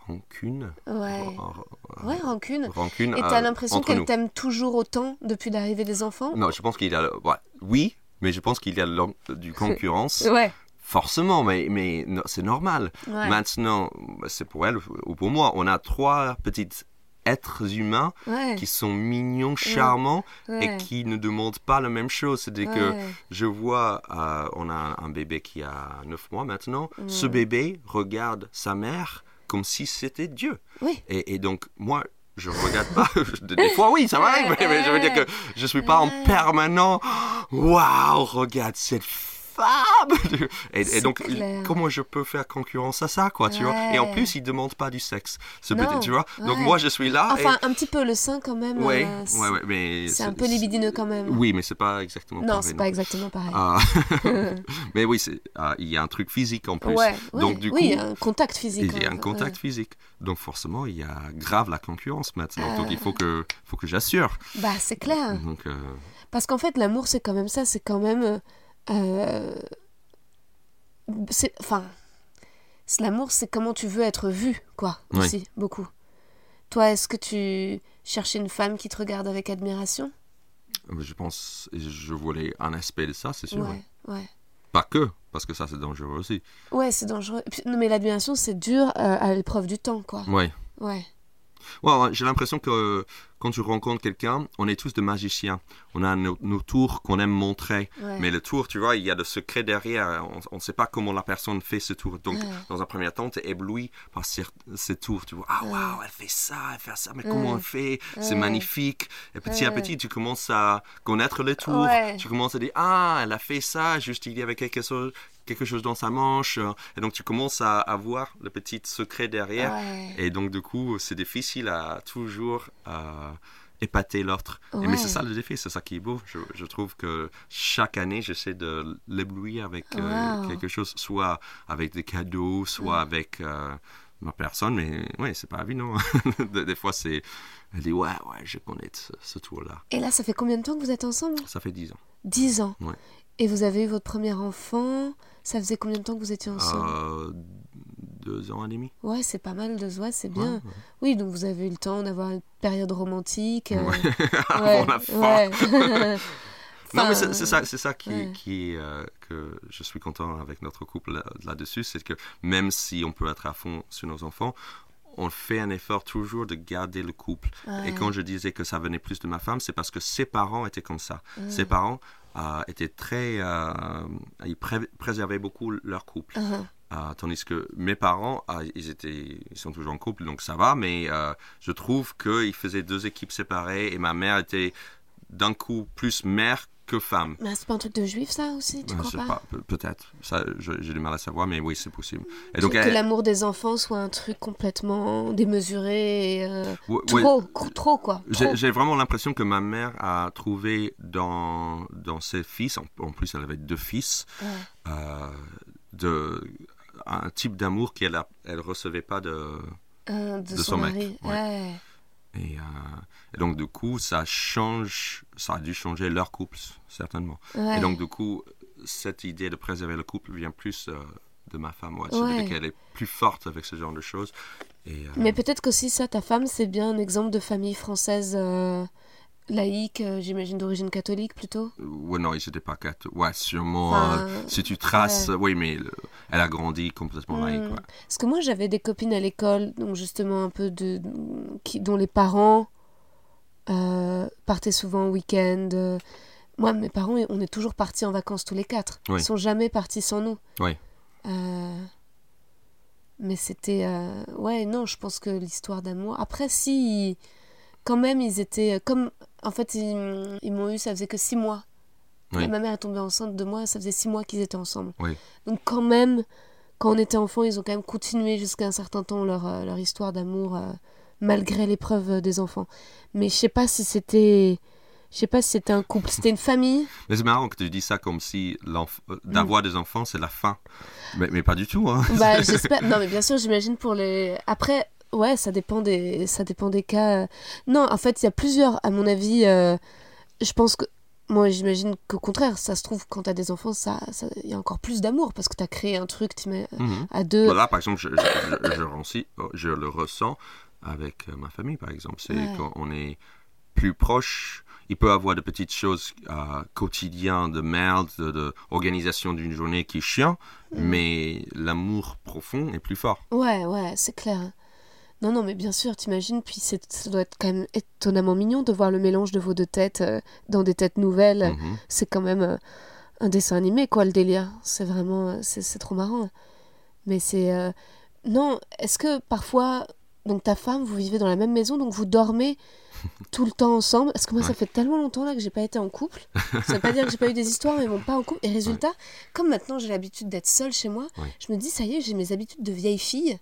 rancunes. Ouais. Euh, Ouais, rancune. rancune, Et euh, t'as l'impression qu'elle t'aime toujours autant depuis l'arrivée des enfants? Non, je pense qu'il y a. ouais, oui, mais je pense qu'il y a du concurrence. Ouais. Forcément, mais, mais c'est normal. Ouais. Maintenant, c'est pour elle ou pour moi, on a trois petites êtres humains Ouais. qui sont mignons, charmants Ouais. et qui ne demandent pas la même chose. C'est-à-dire que je vois, euh, on a un bébé qui a 9 mois maintenant. Ce bébé regarde sa mère comme si c'était Dieu. Oui. Et, et donc, moi, je regarde pas. Des fois, oui, ça m'arrive, mais, mais je veux dire que je suis pas en permanent. Waouh, regarde cette femme et, et donc, clair. comment je peux faire concurrence à ça, quoi, tu vois? Et en plus, il demande pas du sexe, ce Non, petit, tu vois? Donc, moi, je suis là. Enfin, un petit peu le sein quand même. Ouais, euh, ouais, mais. C'est un peu libidineux quand même. Oui, mais c'est pas exactement Non, pareil, c'est pas exactement pareil. Ah. mais oui, ah, il y a un truc physique en plus. Donc, du oui, coup, il y a un contact physique. il y a hein. un contact physique. Donc forcément, il y a grave la concurrence maintenant. Ah. Donc il faut que, faut que j'assure. Bah, c'est clair. Donc euh, Parce qu'en fait, l'amour, c'est quand même ça. C'est quand même. Euh, euh, c'est. Enfin. c'est- L'amour, c'est comment tu veux être vu, quoi. Oui. Aussi, beaucoup. Toi, est-ce que tu cherchais une femme qui te regarde avec admiration? Je pense, je voulais un aspect de ça, c'est sûr. Ouais, ouais. Pas que, parce que ça c'est dangereux aussi. Ouais, c'est dangereux. Puis- non, mais l'admiration, c'est dur euh, à l'épreuve du temps, quoi. Ouais. Ouais, ouais, j'ai l'impression que quand tu rencontres quelqu'un, on est tous des magiciens. On a nos, nos tours qu'on aime montrer. Ouais. Mais le tour, tu vois, il y a le secret derrière. On ne sait pas comment la personne fait ce tour. Donc, Ouais. dans un premier temps, tu es ébloui par ces, ces tours. Tu vois, ah, waouh, elle fait ça, elle fait ça, mais comment elle fait? C'est magnifique. Et petit à petit, tu commences à connaître les tours. Tu commences à dire, ah, elle a fait ça, juste il y avait quelque chose, quelque chose dans sa manche. Et donc, tu commences à, voir le petit secret derrière. Ouais. Et donc, du coup, c'est difficile à toujours euh, épater l'autre. Mais c'est ça le défi, c'est ça qui est beau. Je, je trouve que chaque année, j'essaie de l'éblouir avec euh, quelque chose, soit avec des cadeaux, soit avec euh, ma personne. Mais ouais, c'est pas évident. des, des fois, c'est. Elle dit, ouais, ouais, je connais ce, ce tour-là. Et là, ça fait combien de temps que vous êtes ensemble? Ça fait 10 ans. 10 ans. Ouais. Et vous avez eu votre premier enfant? Ça faisait combien de temps que vous étiez ensemble? Euh, deux ans et demi. Ouais, c'est pas mal de ouais, c'est bien. Ouais, ouais. Oui, donc vous avez eu le temps d'avoir une période romantique. euh, ouais, la fin. Non, mais c'est ça, c'est ça qui, euh, que je suis content avec notre couple là- là-dessus, c'est que même si on peut être à fond sur nos enfants, on fait un effort toujours de garder le couple. Et quand je disais que ça venait plus de ma femme, c'est parce que ses parents étaient comme ça. Ses parents euh, étaient très, euh, ils pré- préservaient beaucoup leur couple. Uh-huh. Euh, tandis que mes parents, euh, ils, étaient, ils sont toujours en couple, donc ça va, mais euh, je trouve qu'ils faisaient deux équipes séparées et ma mère était d'un coup plus mère que femme. Mais c'est pas un truc de juif, ça aussi Tu crois je pas, sais pas, pe- peut-être. Ça, j'ai du mal à savoir, mais oui, c'est possible. Et Que- donc, Que elle- l'amour des enfants soit un truc complètement démesuré. et, euh, ouais, ouais, trop, cr- trop, quoi. j'ai Trop. j'ai vraiment l'impression que ma mère a trouvé dans, dans ses fils, en, en plus elle avait deux fils, Ouais. euh, de un type d'amour qu'elle elle recevait pas de Euh, de, De son, son mec, mari. ouais. Ouais. et, euh, et donc du coup ça change ça a dû changer leur couple certainement Ouais. et donc du coup cette idée de préserver le couple vient plus euh, de ma femme ouais. Ouais. Qu'elle est plus forte avec ce genre de choses et euh, Mais peut-être qu'aussi ça, ta femme, c'est bien un exemple de famille française euh, laïque, euh, j'imagine d'origine catholique plutôt. ouais non ils n'étaient pas quatre ouais sûrement Enfin, euh, si tu traces oui mais le- elle a grandi complètement Hmm. laïque ouais. Parce que moi, j'avais des copines à l'école, donc justement un peu de, qui, dont les parents euh, partaient souvent en week-end. euh. Moi, mes parents, on est toujours partis en vacances tous les quatre. Oui. Ils sont jamais partis sans nous. Oui. Euh, Mais c'était, euh, ouais, non, je pense que l'histoire d'amour. Après, si, quand même, ils étaient comme, en fait, ils, ils m'ont eu, ça faisait que six mois. Oui. Ma mère est tombée enceinte de moi, ça faisait six mois qu'ils étaient ensemble. Oui. Donc quand même, quand on était enfant, ils ont quand même continué jusqu'à un certain temps leur, euh, leur histoire d'amour, euh, malgré l'épreuve euh, des enfants. Mais je sais pas si c'était, je sais pas si c'était un couple, c'était une famille. Mais c'est marrant que tu dis ça comme si Hmm. d'avoir des enfants, c'est la fin. Mais, mais pas du tout. Hein. Bah j'espère. Non mais bien sûr, j'imagine pour les. Après, ouais, ça dépend des, ça dépend des cas. Non, en fait, il y a plusieurs. À mon avis, euh, je pense que. Moi, j'imagine qu'au contraire, ça se trouve, quand t'as des enfants, ça, ça- il y a encore plus d'amour parce que t'as créé un truc t'imagines, Mhm. à deux. Voilà, par exemple, je, je, je- je rensi- je le ressens avec euh, ma famille, par exemple. C'est Ouais. quand on est plus proche. Il peut y avoir de petites choses euh, quotidiennes, de merde, de, de organisation d'une journée qui est chiant, Mm. mais l'amour profond est plus fort. Ouais, ouais, c'est clair. Non, non, mais bien sûr, t'imagines, puis c'est- ça doit être quand même étonnamment mignon de voir le mélange de vos deux têtes euh, dans des têtes nouvelles. Mhm. C'est quand même euh, un dessin animé, quoi, le délire. C'est vraiment, euh, c'est trop marrant. Mais c'est... euh, Non, est-ce que parfois, donc ta femme, vous vivez dans la même maison, donc vous dormez tout le temps ensemble? Parce que moi, ça fait tellement longtemps là que j'ai pas été en couple. Ça veut pas dire que j'ai pas eu des histoires, mais bon, pas en couple. Et résultat, comme maintenant j'ai l'habitude d'être seule chez moi, Ouais. je me dis, ça y est, j'ai mes habitudes de vieille fille.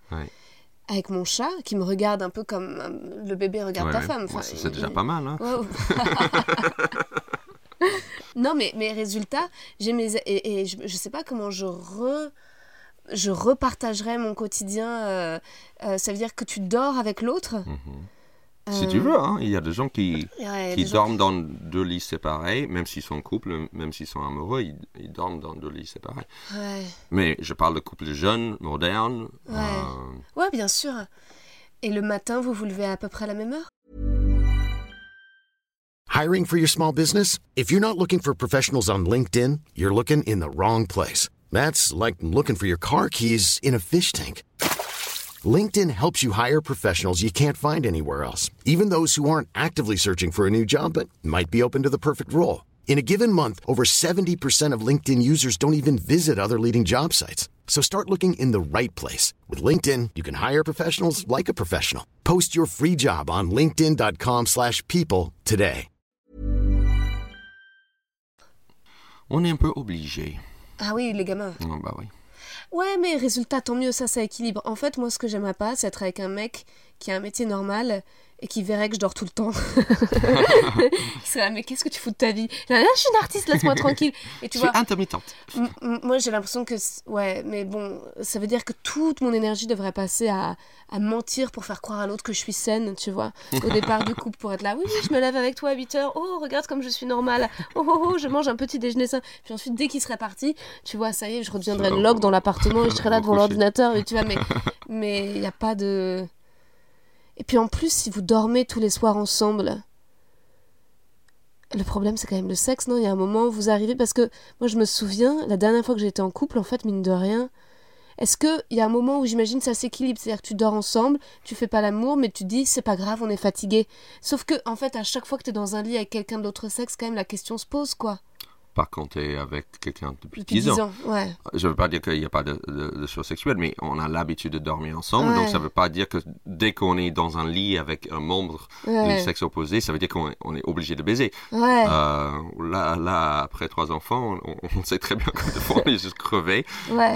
Avec mon chat qui me regarde un peu comme euh, le bébé regarde Ouais, ta ouais. femme. Enfin, c'est il- déjà pas mal. Hein. Non, mais mes résultats, j'ai mes et, et je, je sais pas comment je re je repartagerai mon quotidien. euh, euh, ça veut dire que tu dors avec l'autre. Mhm. Si Euh, tu veux, hein. il y a des gens qui, ouais, qui des gens dorment dans deux lits séparés, même s'ils sont en couple, même s'ils sont amoureux, ils, ils dorment dans deux lits séparés. Ouais. Mais je parle de couples jeunes, modernes. Ouais. euh, ouais, bien sûr. Et le matin, vous vous levez à peu près à la même heure? Hiring for your small business? If you're not looking for professionals on LinkedIn, you're looking in the wrong place. That's like looking for your car keys in a fish tank. LinkedIn helps you hire professionals you can't find anywhere else, even those who aren't actively searching for a new job but might be open to the perfect role. In a given month, over 70% of LinkedIn users don't even visit other leading job sites. So start looking in the right place. With LinkedIn, you can hire professionals like a professional. Post your free job on linkedin.com/people slash people today. On est un peu obligé. Ah oui, les gamins. Ah, bah oui. Ouais, mais résultat, tant mieux, ça, ça équilibre. En fait, moi, ce que j'aimerais pas, c'est être avec un mec qui a un métier normal et qui verrait que je dors tout le temps. il serait là, mais qu'est-ce que tu fous de ta vie? Là, je suis une artiste, laisse-moi tranquille. Et tu Je suis vois, intermittente. m- m- moi, j'ai l'impression que. Ouais, mais bon, ça veut dire que toute mon énergie devrait passer à, à mentir pour faire croire à l'autre que je suis saine, tu vois. Au départ du couple, pour être là, oui, je me lève avec toi à 8 heures. Oh, regarde comme je suis normale. Oh, oh, oh, je mange un petit déjeuner sain. Puis ensuite, dès qu'il serait parti, tu vois, ça y est, je redeviendrais log dans l'appartement et je serais là devant l'ordinateur. Et tu vois, mais mais il n'y a pas de. Et puis en plus, si vous dormez tous les soirs ensemble, le problème c'est quand même le sexe, non? Il y a un moment où vous arrivez, parce que moi je me souviens, la dernière fois que j'étais en couple, en fait, mine de rien, est-ce qu'il y a un moment où j'imagine ça s'équilibre? C'est-à-dire que tu dors ensemble, tu fais pas l'amour, mais tu dis c'est pas grave, on est fatigué. Sauf que, en fait, à chaque fois que tu es dans un lit avec quelqu'un de l'autre sexe, quand même la question se pose, quoi. Par contre, t'es avec quelqu'un depuis, Depuis 10 ans. 10 ans, ouais. Je veux pas dire qu'il n'y a pas de, de, de choses sexuelles, mais on a l'habitude de dormir ensemble. Ouais. Donc ça veut pas dire que dès qu'on est dans un lit avec un membre Ouais. du sexe opposé, ça veut dire qu'on est, obligé de baiser. Ouais. Euh, là, là, après trois enfants, on, on sait très bien que des fois on est juste crevé.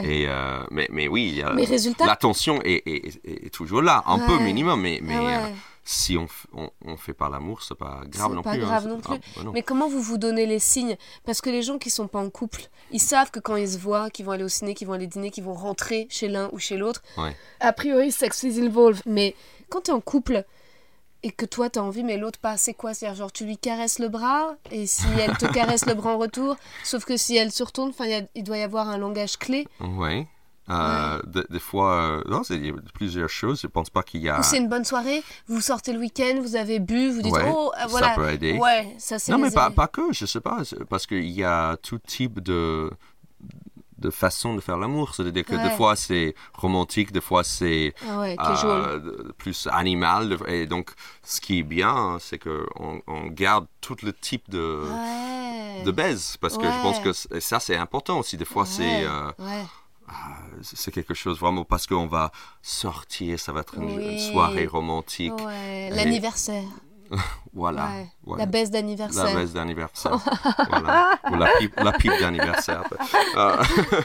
Et, euh, mais, mais oui, la tension est, est- est- est toujours là, un peu minimum, mais, mais Ah euh, si on, on, on fait pas l'amour, c'est pas grave C'est non pas plus. hein. grave C'est- non plus. ah, bah non. Mais comment vous vous donnez les signes? Parce que les gens qui sont pas en couple, ils savent que quand ils se voient, qu'ils vont aller au ciné, qu'ils vont aller dîner, qu'ils vont rentrer chez l'un ou chez l'autre, Ouais. a priori, sex is involved. Mais quand tu es en couple et que toi tu as envie, mais l'autre pas, c'est quoi? C'est-à-dire, genre, tu lui caresses le bras et si elle te caresse le bras en retour, sauf que si elle se retourne, enfin, il doit y avoir un langage clé. Ouais. Euh, de- des fois, euh, non, c'est il y a plusieurs choses. Je pense pas qu'il y a. C'est une bonne soirée, vous sortez le week-end, vous avez bu, vous dites, Ouais, oh, ah, ça voilà. peut aider. Ouais, ça c'est Non, mais pas, pas que, je sais pas, parce qu'il y a tout type de, de façon de faire l'amour. C'est-à-dire que Ouais. des fois c'est romantique, des fois c'est Ah ouais, euh, plus animal. Et donc, ce qui est bien, c'est qu'on on garde tout le type de, Ouais. de baise. Parce que je pense que ça, c'est important aussi. Des fois, c'est. Euh. C'est quelque chose vraiment parce qu'on va sortir, ça va être une, soirée romantique. Ouais, l'anniversaire. Voilà. Ouais. voilà. La baisse La d'anniversaire. messe d'anniversaire. voilà. Ou la pipe, la pipe d'anniversaire. Euh,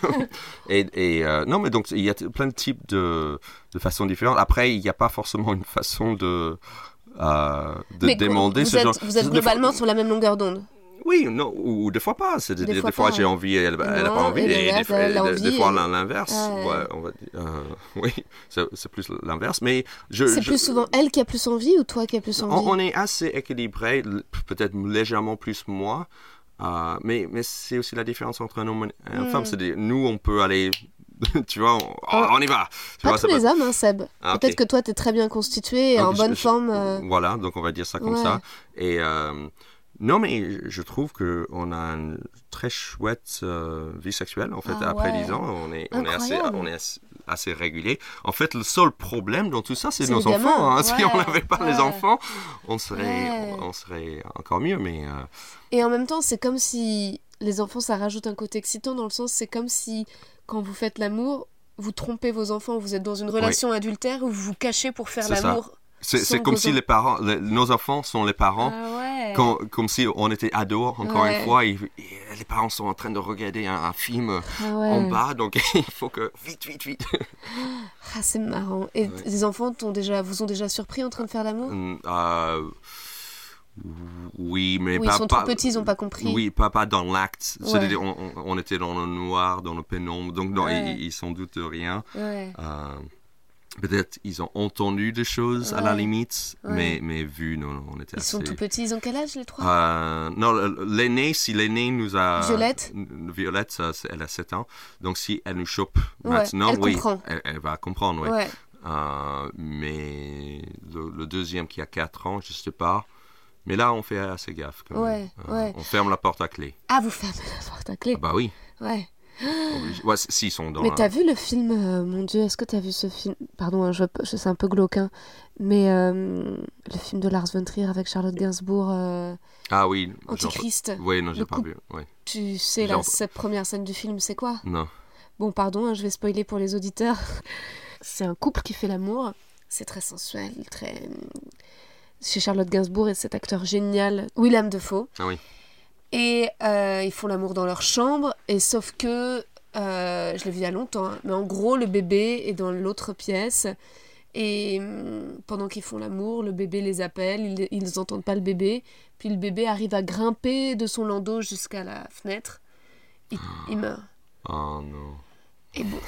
et et, euh, non, mais donc il y a plein de types de, de façons différentes. Après, il n'y a pas forcément une façon de, euh, de Mais demander vous ce êtes, genre. vous êtes globalement sur la même longueur d'onde. Oui, non, ou, ou des fois pas. Des, fois j'ai ouais. envie, elle n'a pas envie. et Et, des, fois- l'inverse. Ouais. Ouais, on va dire, euh, oui, c'est plus l'inverse. Mais je, C'est je- plus souvent elle qui a plus envie ou toi qui as plus envie? on, on est assez équilibré, peut-être légèrement plus moi, euh, mais, mais c'est aussi la différence entre un homme et une Hmm. femme. C'est nous, on peut aller, tu vois, on, oh, on y va. Tu Pas vois, tous les hommes, hein, Seb. Ah. Peut-être que toi, t'es très bien constitué et Donc, en bonne je- forme. euh, Voilà, donc on va dire ça comme Ouais. ça. Et euh, non, mais je trouve qu'on a une très chouette euh, vie sexuelle, en fait, Ah après ouais. 10 ans. On est, on est, assez, on est assez, assez régulier. En fait, le seul problème dans tout ça, c'est nos enfants. hein. Si on n'avait pas les enfants, on serait, Ouais. on, on serait encore mieux. Mais euh, Et en même temps, c'est comme si les enfants, ça rajoute un côté excitant dans le sens, c'est comme si quand vous faites l'amour, vous trompez vos enfants, vous êtes dans une relation adultère où vous vous cachez pour faire l'amour. C'est comme si les parents, les- nos enfants sont les parents. Ah ouais. Comme si on était ados, encore Ouais. une fois, et, et les parents sont en train de regarder un, un film ouais. en bas, donc il faut que vite, vite, vite. Ah, c'est marrant. Et les enfants t'ont déjà, vous ont déjà surpris en train de faire l'amour? Hum, euh, oui, mais Ou pas, ils sont pas- trop petits, ils ont pas compris. Oui, pas, pas dans l'acte. C'est-à-dire, on, était dans le noir, dans le pénombre, donc non, ils, ils s'en doutent de rien. Euh, Peut-être ils ont entendu des choses à la limite, Ouais. mais, mais vu, non, non, on était Ils assez... sont tout petits. Ils ont quel âge les trois Euh, non, l'aîné, si l'aîné nous a... Violette Violette, elle a 7 ans. Donc si elle nous chope Ouais, maintenant, elle oui, comprend. Elle, elle va comprendre, oui. Euh, mais le, le deuxième qui a 4 ans, je sais pas. Mais là, on fait assez gaffe. quand même. Ouais, Euh, ouais. On ferme la porte à clé. Ah, vous fermez la porte à clé. Ah bah oui. Ouais. Obligé. Ouais, s- s'ils sont dans Mais t'as vu le film, euh, mon Dieu, est-ce que t'as vu ce film? Pardon, hein, je, je c'est un peu glauque, hein, mais euh, le film de Lars von Trier avec Charlotte Gainsbourg, euh, Ah oui. genre- Antichrist. Oui, non, j'ai pas couple. vu. Ouais. Tu sais, la cette première scène du film, c'est quoi? Non. Bon, pardon, hein, je vais spoiler pour les auditeurs. C'est un couple qui fait l'amour. C'est très sensuel, très. Chez Charlotte Gainsbourg et cet acteur génial, Willem Dafoe. Ah oui. Et euh, ils font l'amour dans leur chambre. Et sauf que. euh, je l'ai vu il y a longtemps. hein, mais en gros, le bébé est dans l'autre pièce. Et hum, pendant qu'ils font l'amour, le bébé les appelle. Ils n'entendent pas le bébé. Puis le bébé arrive à grimper de son landau jusqu'à la fenêtre. Il, il meurt. Oh non. Et, bon.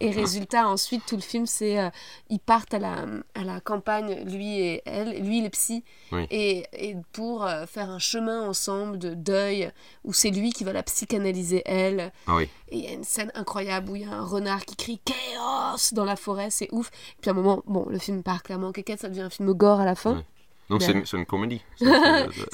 et résultat, ensuite, tout le film, c'est. euh, ils partent à la, à la campagne, lui et elle, lui, il est psy, Oui. et, et pour euh, faire un chemin ensemble de deuil, où c'est lui qui va la psychanalyser, elle. Ah oui. Et il y a une scène incroyable où il y a un renard qui crie Chaos dans la forêt, c'est ouf. Puis à un moment, bon, le film part clairement en ça devient un film gore à la fin. Donc c'est une, comédie. C'est-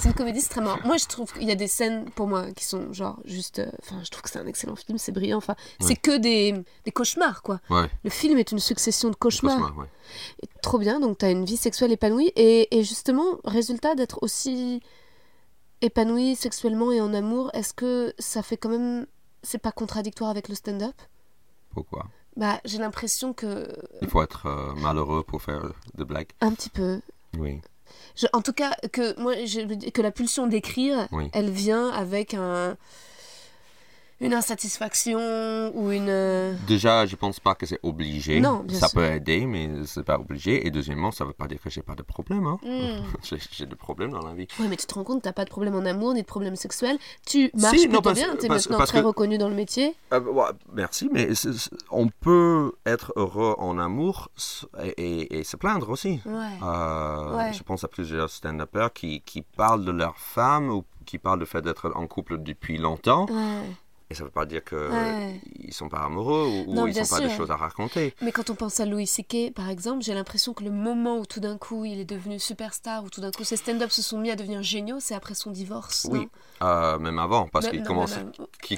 une comédie, c'est très marrant. Moi, je trouve qu'il y a des scènes, pour moi, qui sont genre juste. euh, Enfin, je trouve que c'est un excellent film, c'est brillant. Enfin, c'est que des, des cauchemars, quoi. ouais. Le film est une succession de cauchemars. Cauchemar, ouais. Et trop bien, donc tu as une vie sexuelle épanouie. Et, et justement, résultat d'être aussi épanoui sexuellement et en amour, est-ce que ça fait quand même. C'est pas contradictoire avec le stand-up? Pourquoi? Bah, j'ai l'impression que. Il faut être euh, malheureux pour faire des blagues. Un petit peu. Oui. Je- en tout cas, que, moi, je, que la pulsion d'écrire, Oui. elle vient avec un, une insatisfaction ou une. euh, Déjà, je pense pas que c'est obligé. Non, bien ça sûr. peut aider, mais c'est pas obligé. Et deuxièmement, ça veut pas dire que j'ai pas de problème. Hein. hmm. J'ai des problèmes dans la vie. Ouais, mais tu te rends compte, t'as pas de problème en amour ni de problème sexuel. Tu marches Si, plutôt non, parce- bien, t'es maintenant parce très que- reconnu dans le métier. Euh, ouais, merci, mais on peut être heureux en amour et, et- et se plaindre aussi. Ouais. Euh, Ouais. Je pense à plusieurs stand-uppers qui, qui parlent de leur femme ou qui parlent du fait d'être en couple depuis longtemps. Ouais. Et ça ne veut pas dire qu'ils Ouais. ne sont pas amoureux ou, ou Non, ils bien n'ont pas des choses à raconter. Mais quand on pense à Louis C.K., par exemple, j'ai l'impression que le moment où tout d'un coup il est devenu superstar, où tout d'un coup ses stand-up se sont mis à devenir géniaux, c'est après son divorce. Oui, non? Euh, même avant, parce qu'il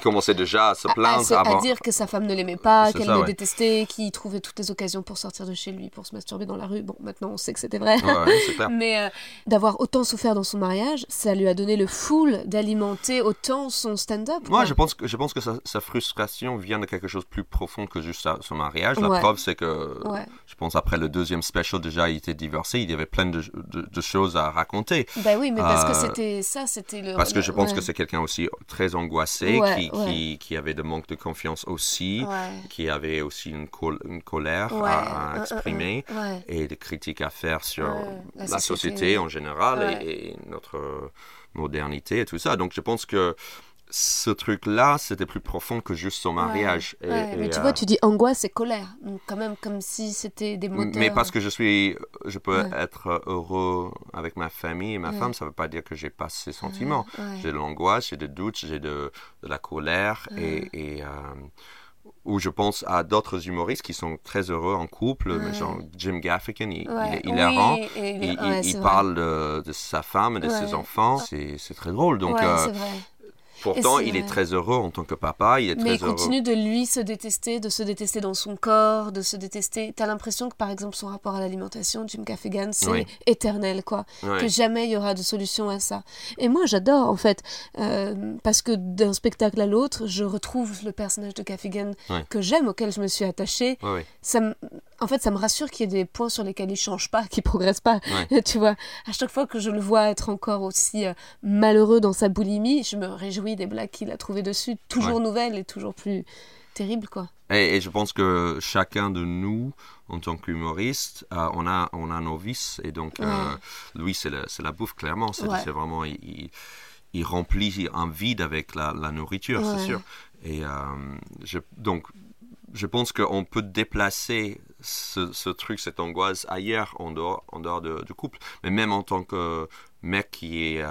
commençait, déjà à se à, à plaindre se- à avant. dire que sa femme ne l'aimait pas, qu'elle le ouais. détestait, qu'il trouvait toutes les occasions pour sortir de chez lui, pour se masturber dans la rue. Bon, maintenant on sait que c'était vrai. Ouais. Mais euh, d'avoir autant souffert dans son mariage, ça lui a donné le foule d'alimenter autant son stand-up. Moi, je pense que, je pense que sa, sa frustration vient de quelque chose de plus profond que juste sa- son mariage. La Ouais. preuve, c'est que, Ouais. je pense, après le deuxième special, déjà, il était divorcé. Il y avait plein de, de- de choses à raconter. Bah oui, mais parce que Euh, c'était ça, c'était le. Parce que je pense ouais. que c'est quelqu'un aussi très angoissé, qui, ouais. qui, qui avait de manque de confiance aussi, qui avait aussi une, col- une colère à, à un, un, exprimer. ouais. et des critiques à faire sur la, la société. société. en général et notre modernité et tout ça. Donc je pense que ce truc-là, c'était plus profond que juste son mariage. Ouais, Et- ouais, et, mais tu euh, vois, tu dis angoisse et colère. Donc, quand même, comme si c'était des moteurs. mais parce que je suis, je peux Ouais. être heureux avec ma famille et ma femme, ça ne veut pas dire que j'ai pas ces sentiments. J'ai de l'angoisse, j'ai des doutes, j'ai de, de la colère et, et, euh, où je pense à d'autres humoristes qui sont très heureux en couple, Ouais. genre Jim Gaffigan, il, Ouais, il est oui, il ouais, parle de, de sa femme et de ses enfants. C'est c'est très drôle. Donc, euh, c'est vrai. Pourtant, il est vrai. très heureux en tant que papa. Il est Mais très il heureux. continue de lui se détester, de se détester dans son corps, de se détester. T'as l'impression que par exemple son rapport à l'alimentation, Jim Gaffigan, c'est Oui. éternel, quoi. Que jamais il y aura de solution à ça. Et moi j'adore en fait, euh, parce que d'un spectacle à l'autre, je retrouve le personnage de Gaffigan que j'aime, auquel je me suis attachée. Ça En fait, ça me rassure qu'il y ait des points sur lesquels il change pas, qu'il progresse pas. Ouais. tu vois, à chaque fois que je le vois être encore aussi euh, malheureux dans sa boulimie, je me réjouis des blagues qu'il a trouvées dessus, toujours Ouais. nouvelles et toujours plus terribles, quoi. Et, et je pense que chacun de nous, en tant qu'humoriste, euh, on, a, on a nos vices. Et donc, euh, lui, c'est la bouffe, clairement. C'est vraiment. Il, il- il remplit un vide avec la, la nourriture, c'est sûr. Et je, donc, je pense qu'on peut déplacer ce, ce truc, cette angoisse ailleurs, en dehors, en dehors de- du couple. Mais même en tant que mec qui est euh,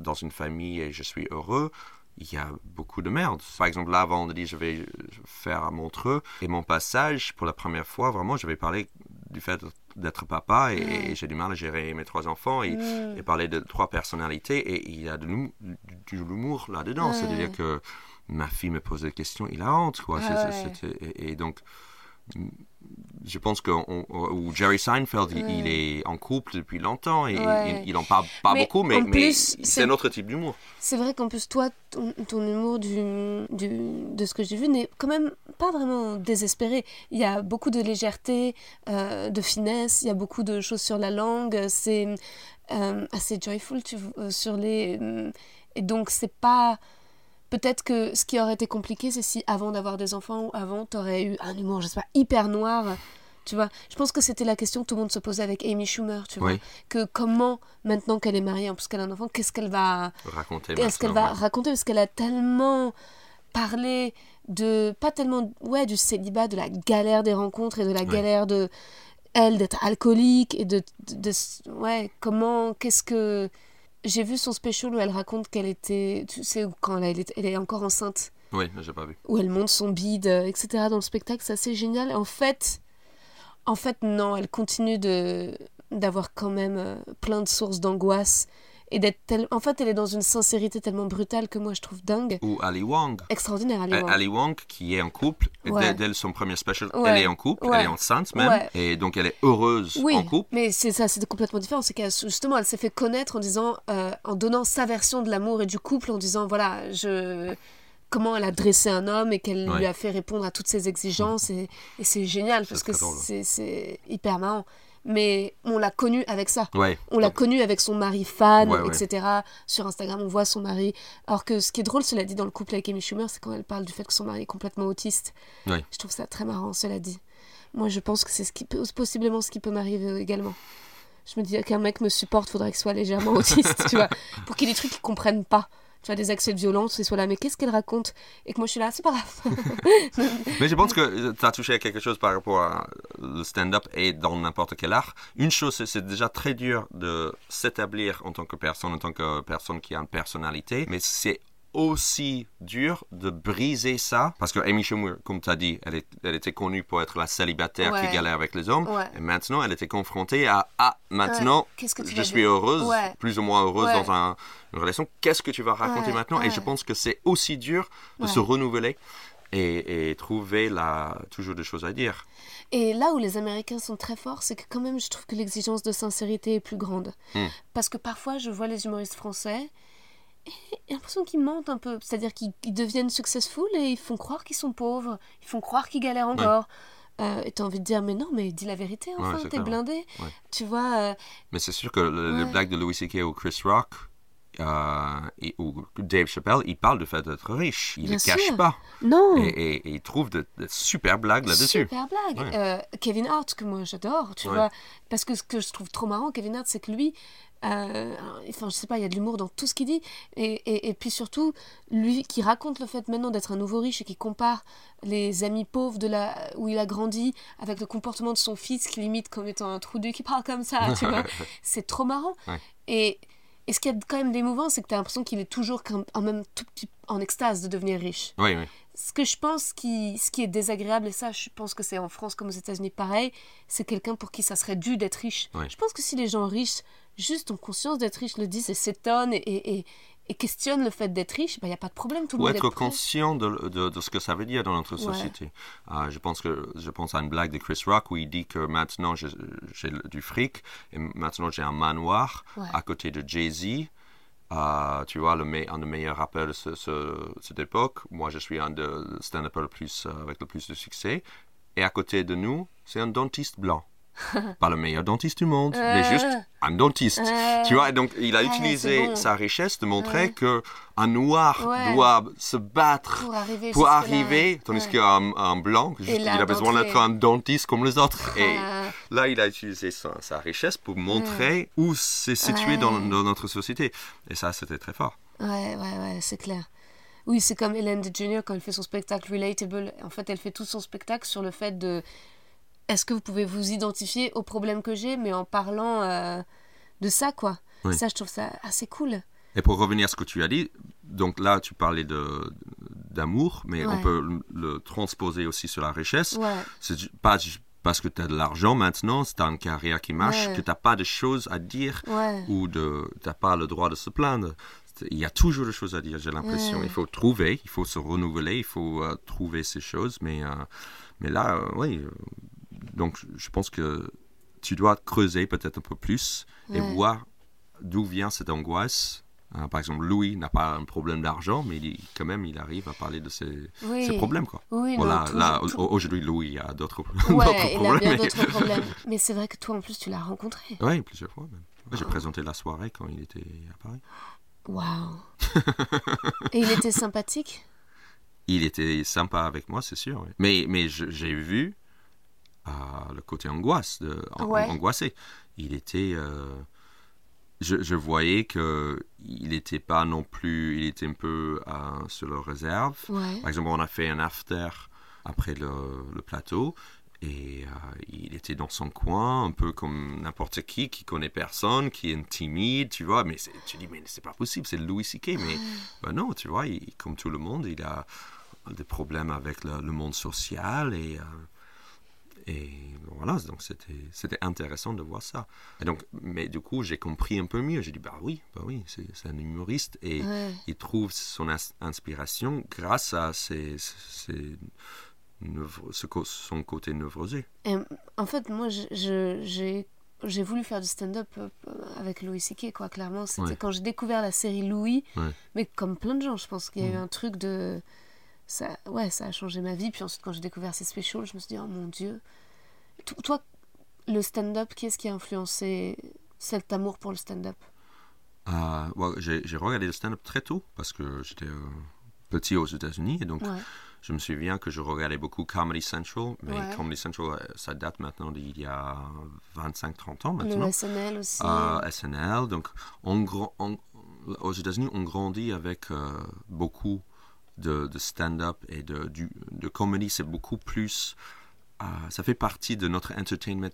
dans une famille et je suis heureux, il y a beaucoup de merde. Par exemple, là, dire je vais faire à Montreux, et mon passage, pour la première fois, vraiment, je vais parler du fait d'être papa et, et j'ai du mal à gérer mes trois enfants et, Mm. et parler de trois personnalités et il y a de l'humour là-dedans. C'est-à-dire que ma fille me pose des questions hilarantes, quoi. C'est- Ah c'est- c'était- et, et donc, je pense que on- ou Jerry Seinfeld, il- il, est en couple depuis longtemps et Ouais. il, il en parle pas Mais beaucoup, mais, mais c'est autre type d'humour. C'est vrai qu'en plus, toi, ton, ton humour du, du, de ce que j'ai vu n'est quand même pas vraiment désespéré. Il y a beaucoup de légèreté, euh, de finesse, il y a beaucoup de choses sur la langue, c'est euh, assez joyful tu, euh, sur les... et donc, c'est pas... Peut-être que ce qui aurait été compliqué, c'est si avant d'avoir des enfants ou avant, t'aurais eu un humour, je sais pas, hyper noir. Tu vois, je pense que c'était la question que tout le monde se posait avec Amy Schumer, tu vois. Oui. Que comment, maintenant qu'elle est mariée, en plus qu'elle a un enfant, qu'est-ce qu'elle va Raconter Qu'est-ce qu'elle va ouais. raconter? Parce qu'elle a tellement parlé de, pas tellement, ouais, du célibat, de la galère des rencontres et de la galère de, elle, d'être alcoolique et de, de, de- ouais, comment, qu'est-ce que... J'ai vu son special où elle raconte qu'elle était, tu sais, quand elle est, elle est encore enceinte, Oui, j'ai pas vu. où elle monte son bide, etc. dans le spectacle, c'est assez génial. Et en fait, en fait, non, elle continue de d'avoir quand même euh, plein de sources d'angoisse et d'être. En fait, elle est dans une sincérité tellement brutale que moi je trouve dingue. Ou Ali Wong. Extraordinaire, Ali Euh, Wong. Ali Wong, qui est en couple, Ouais. dès, dès son premier special, Ouais. elle est en couple, Ouais. elle est enceinte même, et donc elle est heureuse Oui, en couple. mais c'est ça, c'est complètement différent. C'est qu'elle justement, elle s'est fait connaître en disant, euh, en donnant sa version de l'amour et du couple, en disant voilà, je comment elle a dressé un homme et qu'elle Ouais. lui a fait répondre à toutes ses exigences et, et c'est génial parce que c'est hyper marrant. Mais on l'a connu avec ça. Ouais. On l'a connu avec son mari fan, Ouais, ouais. etc. Sur Instagram, on voit son mari. Alors que ce qui est drôle, cela dit, dans le couple avec Amy Schumer, c'est quand elle parle du fait que son mari est complètement autiste. Je trouve ça très marrant, cela dit. Moi, je pense que c'est ce qui peut, possiblement ce qui peut m'arriver également. Je me dis qu'un mec me supporte, faudrait qu'il soit légèrement autiste, tu vois, pour qu'il y ait des trucs qu'il comprenne pas. Tu vois, des accès de violence, et soit là, mais qu'est-ce qu'elle raconte? Et que moi, je suis là, c'est pas grave. Mais je pense que tu as touché à quelque chose par rapport à le stand-up et dans n'importe quel art. Une chose, c'est déjà très dur de s'établir en tant que personne, en tant que personne qui a une personnalité, mais c'est aussi dur de briser ça parce que Amy Schumer, comme tu as dit, elle, est- elle était connue pour être la célibataire Ouais. qui galère avec les hommes Ouais. et maintenant elle était confrontée à ah maintenant Ouais. Qu'est-ce que tu je suis dire? heureuse, plus ou moins heureuse dans un- une relation. Qu'est-ce que tu vas raconter maintenant? Et je pense que c'est aussi dur de se renouveler et, et trouver la, toujours des choses à dire. Et là où les Américains sont très forts, c'est que quand même, je trouve que l'exigence de sincérité est plus grande. Hmm. Parce que parfois, je vois les humoristes français j'ai l'impression qu'ils mentent un peu. C'est-à-dire qu'ils ils deviennent successful et ils font croire qu'ils sont pauvres. Ils font croire qu'ils galèrent encore. Euh, et t'as envie de dire, mais non, mais dis la vérité, enfin, c'est t'es blindé. Ouais. Tu vois, euh, Mais c'est sûr que le, les Ouais. blagues de Louis C.K. ou Chris Rock euh, et, ou Dave Chappelle, ils parlent du fait d'être riche. Ils ne le cachent sûr. pas. non. Et, et- et ils trouvent de, de super blagues là-dessus. Super blague. Ouais. Euh, Kevin Hart, que moi j'adore, tu Ouais. vois. Parce que ce que je trouve trop marrant, Kevin Hart, c'est que lui, euh, enfin, je sais pas, il y a de l'humour dans tout ce qu'il dit. Et, et, et puis surtout, lui qui raconte le fait maintenant d'être un nouveau riche et qui compare les amis pauvres de la, où il a grandi avec le comportement de son fils qui limite comme étant un trou du qui parle comme ça, tu vois. C'est trop marrant. Ouais. Et, et ce qui est quand même d'émouvant, c'est que tu as l'impression qu'il est toujours quand en même tout petit en extase de devenir riche Oui, oui. ce que je pense qui, ce qui est désagréable, et ça je pense que c'est en France comme aux États-Unis pareil, c'est quelqu'un pour qui ça serait dû d'être riche. Ouais. Je pense que si les gens riches, juste ont conscience d'être riches, le disent et s'étonnent et, et, et- questionnent le fait d'être riche, il n'y a pas de problème, tout le Ou monde être conscient de, de- de ce que ça veut dire dans notre Ouais. société. Euh, je, pense que, je pense à une blague de Chris Rock où il dit que maintenant j'ai du fric et maintenant j'ai un manoir Ouais. à côté de Jay-Z. Euh, tu vois, le me- un des meilleurs rappeurs de ce- ce- cette époque. Moi, je suis un des stand-up le plus, euh, avec le plus de succès. Et à côté de nous, c'est un dentiste blanc. Pas le meilleur dentiste du monde, mais juste un dentiste. Euh. Tu vois, donc il a Ah, utilisé bon. sa richesse de montrer que un noir Ouais. doit se battre Pour arriver pour arriver, tandis Ouais. qu'un un blanc, juste, il a besoin d'être un dentiste comme les autres. Et Ah. là, il a utilisé sa, sa richesse pour montrer où c'est situé dans notre société. Et ça, c'était très fort. Ouais, ouais, ouais, c'est clair. Oui, c'est comme Hélène DeGeneres quand elle fait son spectacle Relatable. En fait, elle fait tout son spectacle sur le fait de est-ce que vous pouvez vous identifier au problème que j'ai, mais en parlant euh, de ça, quoi. Oui. Ça, je trouve ça assez cool. Et pour revenir à ce que tu as dit, donc là, tu parlais de d'amour, mais on peut le, le transposer aussi sur la richesse. Ouais. C'est pas parce que tu as de l'argent maintenant, c'est une carrière qui marche, Ouais. que tu n'as pas de choses à dire ou de tu n'as pas le droit de se plaindre. Il y a toujours des choses à dire, j'ai l'impression. Il faut trouver, il faut se renouveler, il faut euh, trouver ces choses. Mais, euh, mais là, euh, oui. Donc, je pense que tu dois creuser peut-être un peu plus et Ouais. voir d'où vient cette angoisse. Euh, par exemple, Louis n'a pas un problème d'argent, mais il, quand même, il arrive à parler de ses, Oui. ses problèmes. Quoi. Oui, Bon, non, là, aujourd'hui, Louis a d'autres Ouais, problèmes. d'autres problèmes. Mais c'est vrai que toi, en plus, tu l'as rencontré. Oui, plusieurs fois même. Ouais, J'ai présenté la soirée quand il était à Paris. Waouh. Et il était sympathique? Il était sympa avec moi, c'est sûr. oui. Mais, mais j'ai vu euh, le côté angoisse, de, an- Ouais. angoissé. Il était. euh, je, je voyais que il n'était pas non plus. Il était un peu euh, sur le réserve. Ouais. Par exemple, on a fait un after après le, le plateau. Et euh, il était dans son coin, un peu comme n'importe qui, qui connaît personne, qui est timide, tu vois. Mais tu dis, mais c'est pas possible, c'est Louis C.K. Mais ben non, tu vois, il- comme tout le monde, il a des problèmes avec le, le monde social et, euh, et voilà, donc c'était c'était intéressant de voir ça. Et donc, mais du coup, j'ai compris un peu mieux. J'ai dit, bah oui, bah oui, c'est c'est un humoriste et Ouais. il trouve son ins- inspiration grâce à ses, ses co- son côté névrosé. Et, en fait, moi, je- je- j'ai j'ai voulu faire du stand-up euh, avec Louis C.K. quoi. Clairement, c'était Ouais. quand j'ai découvert la série Louis. Ouais. Mais comme plein de gens, je pense qu'il y a eu Mm. un truc de ça. Ouais, ça a changé ma vie. Puis ensuite, quand j'ai découvert ces specials, je me suis dit oh mon dieu. To- Toi, le stand-up, qui est-ce qui a influencé cet amour pour le stand-up? Euh, ouais, j'ai regardé le stand-up très tôt parce que j'étais euh, petit aux États-Unis et donc Ouais. je me souviens que je regardais beaucoup Comedy Central, mais Ouais. Comedy Central, euh, ça date maintenant d'il y a 25-30 ans Le maintenant. SNL aussi. Euh, SNL, donc on, gra- on- aux États-Unis, on grandit avec beaucoup de, de stand-up et de, du, de comédie. C'est beaucoup plus. euh, ça fait partie de notre entertainment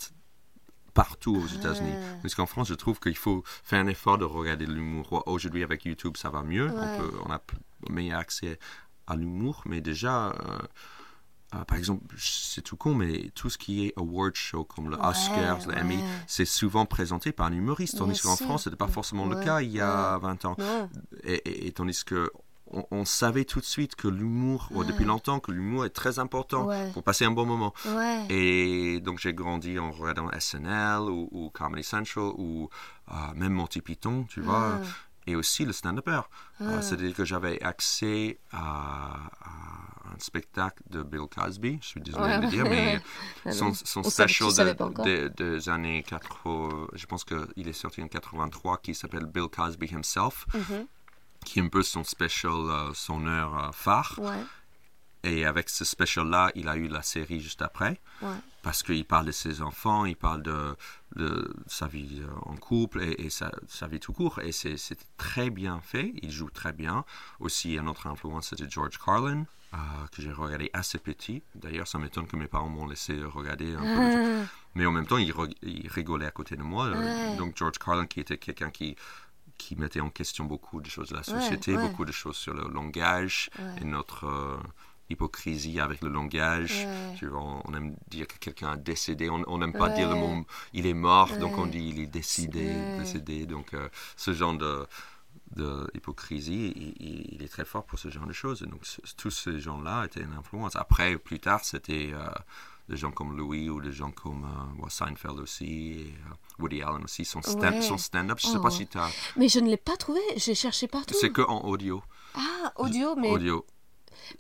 partout aux États-Unis. Ah. Parce qu'en France, je trouve qu'il faut faire un effort de regarder de l'humour. Aujourd'hui, avec YouTube, ça va mieux. Ouais. On, peut, on a meilleur accès à l'humour, mais déjà. euh, euh, par exemple, c'est tout con, mais tout ce qui est award show comme le Ouais, Oscars, le Emmy, c'est souvent présenté par un humoriste, tandis qu'en. France, ce n'était pas forcément le cas il y a ouais. 20 ans. Non. Et, et- et tandis que on, on savait tout de suite que l'humour, ou depuis longtemps, que l'humour est très important Ouais. pour passer un bon moment. Ouais. Et donc j'ai grandi en regardant SNL ou, ou Comedy Central ou euh, même Monty Python, tu vois, et aussi le stand-upper. Euh, C'est-à-dire que j'avais accès à, à un spectacle de Bill Cosby, je suis désolé de le dire, mais son, son special de- de- des années 80, je pense qu'il est sorti en 83, qui s'appelle Bill Cosby Himself, Mhm. Qui est un peu son special, euh, son heure euh, phare. Ouais. Et avec ce special-là, il a eu la série juste après Ouais. parce qu'il parle de ses enfants, il parle de, de sa vie euh, en couple et, et sa, sa vie tout court. Et c'est très bien fait, il joue très bien. Aussi, un autre influence, c'était George Carlin, euh, que j'ai regardé assez petit. D'ailleurs, ça m'étonne que mes parents m'ont laissé regarder un peu. Mais en même temps, il, il rigolait à côté de moi. Ouais. Donc, George Carlin, qui était quelqu'un qui qui mettait en question beaucoup de choses de la société, ouais. beaucoup de choses sur le langage et notre euh, hypocrisie avec le langage. Tu vois, on, aime dire que quelqu'un a décédé, on n'aime pas dire le mot il est mort, donc on dit il est Ouais. décédé. Donc euh, ce genre de, de hypocrisie, il, il- est très fort pour ce genre de choses. Et donc tous ces gens-là étaient une influence. Après, plus tard, c'était euh, des gens comme Louis ou des gens comme euh, ouais, Seinfeld aussi, et, euh, Woody Allen aussi, son stand- Ouais. son stand-up. je sais Oh, pas ouais. si tu as... Mais je ne l'ai pas trouvé. J'ai cherché partout. C'est que en audio. Ah, audio, mais Audio.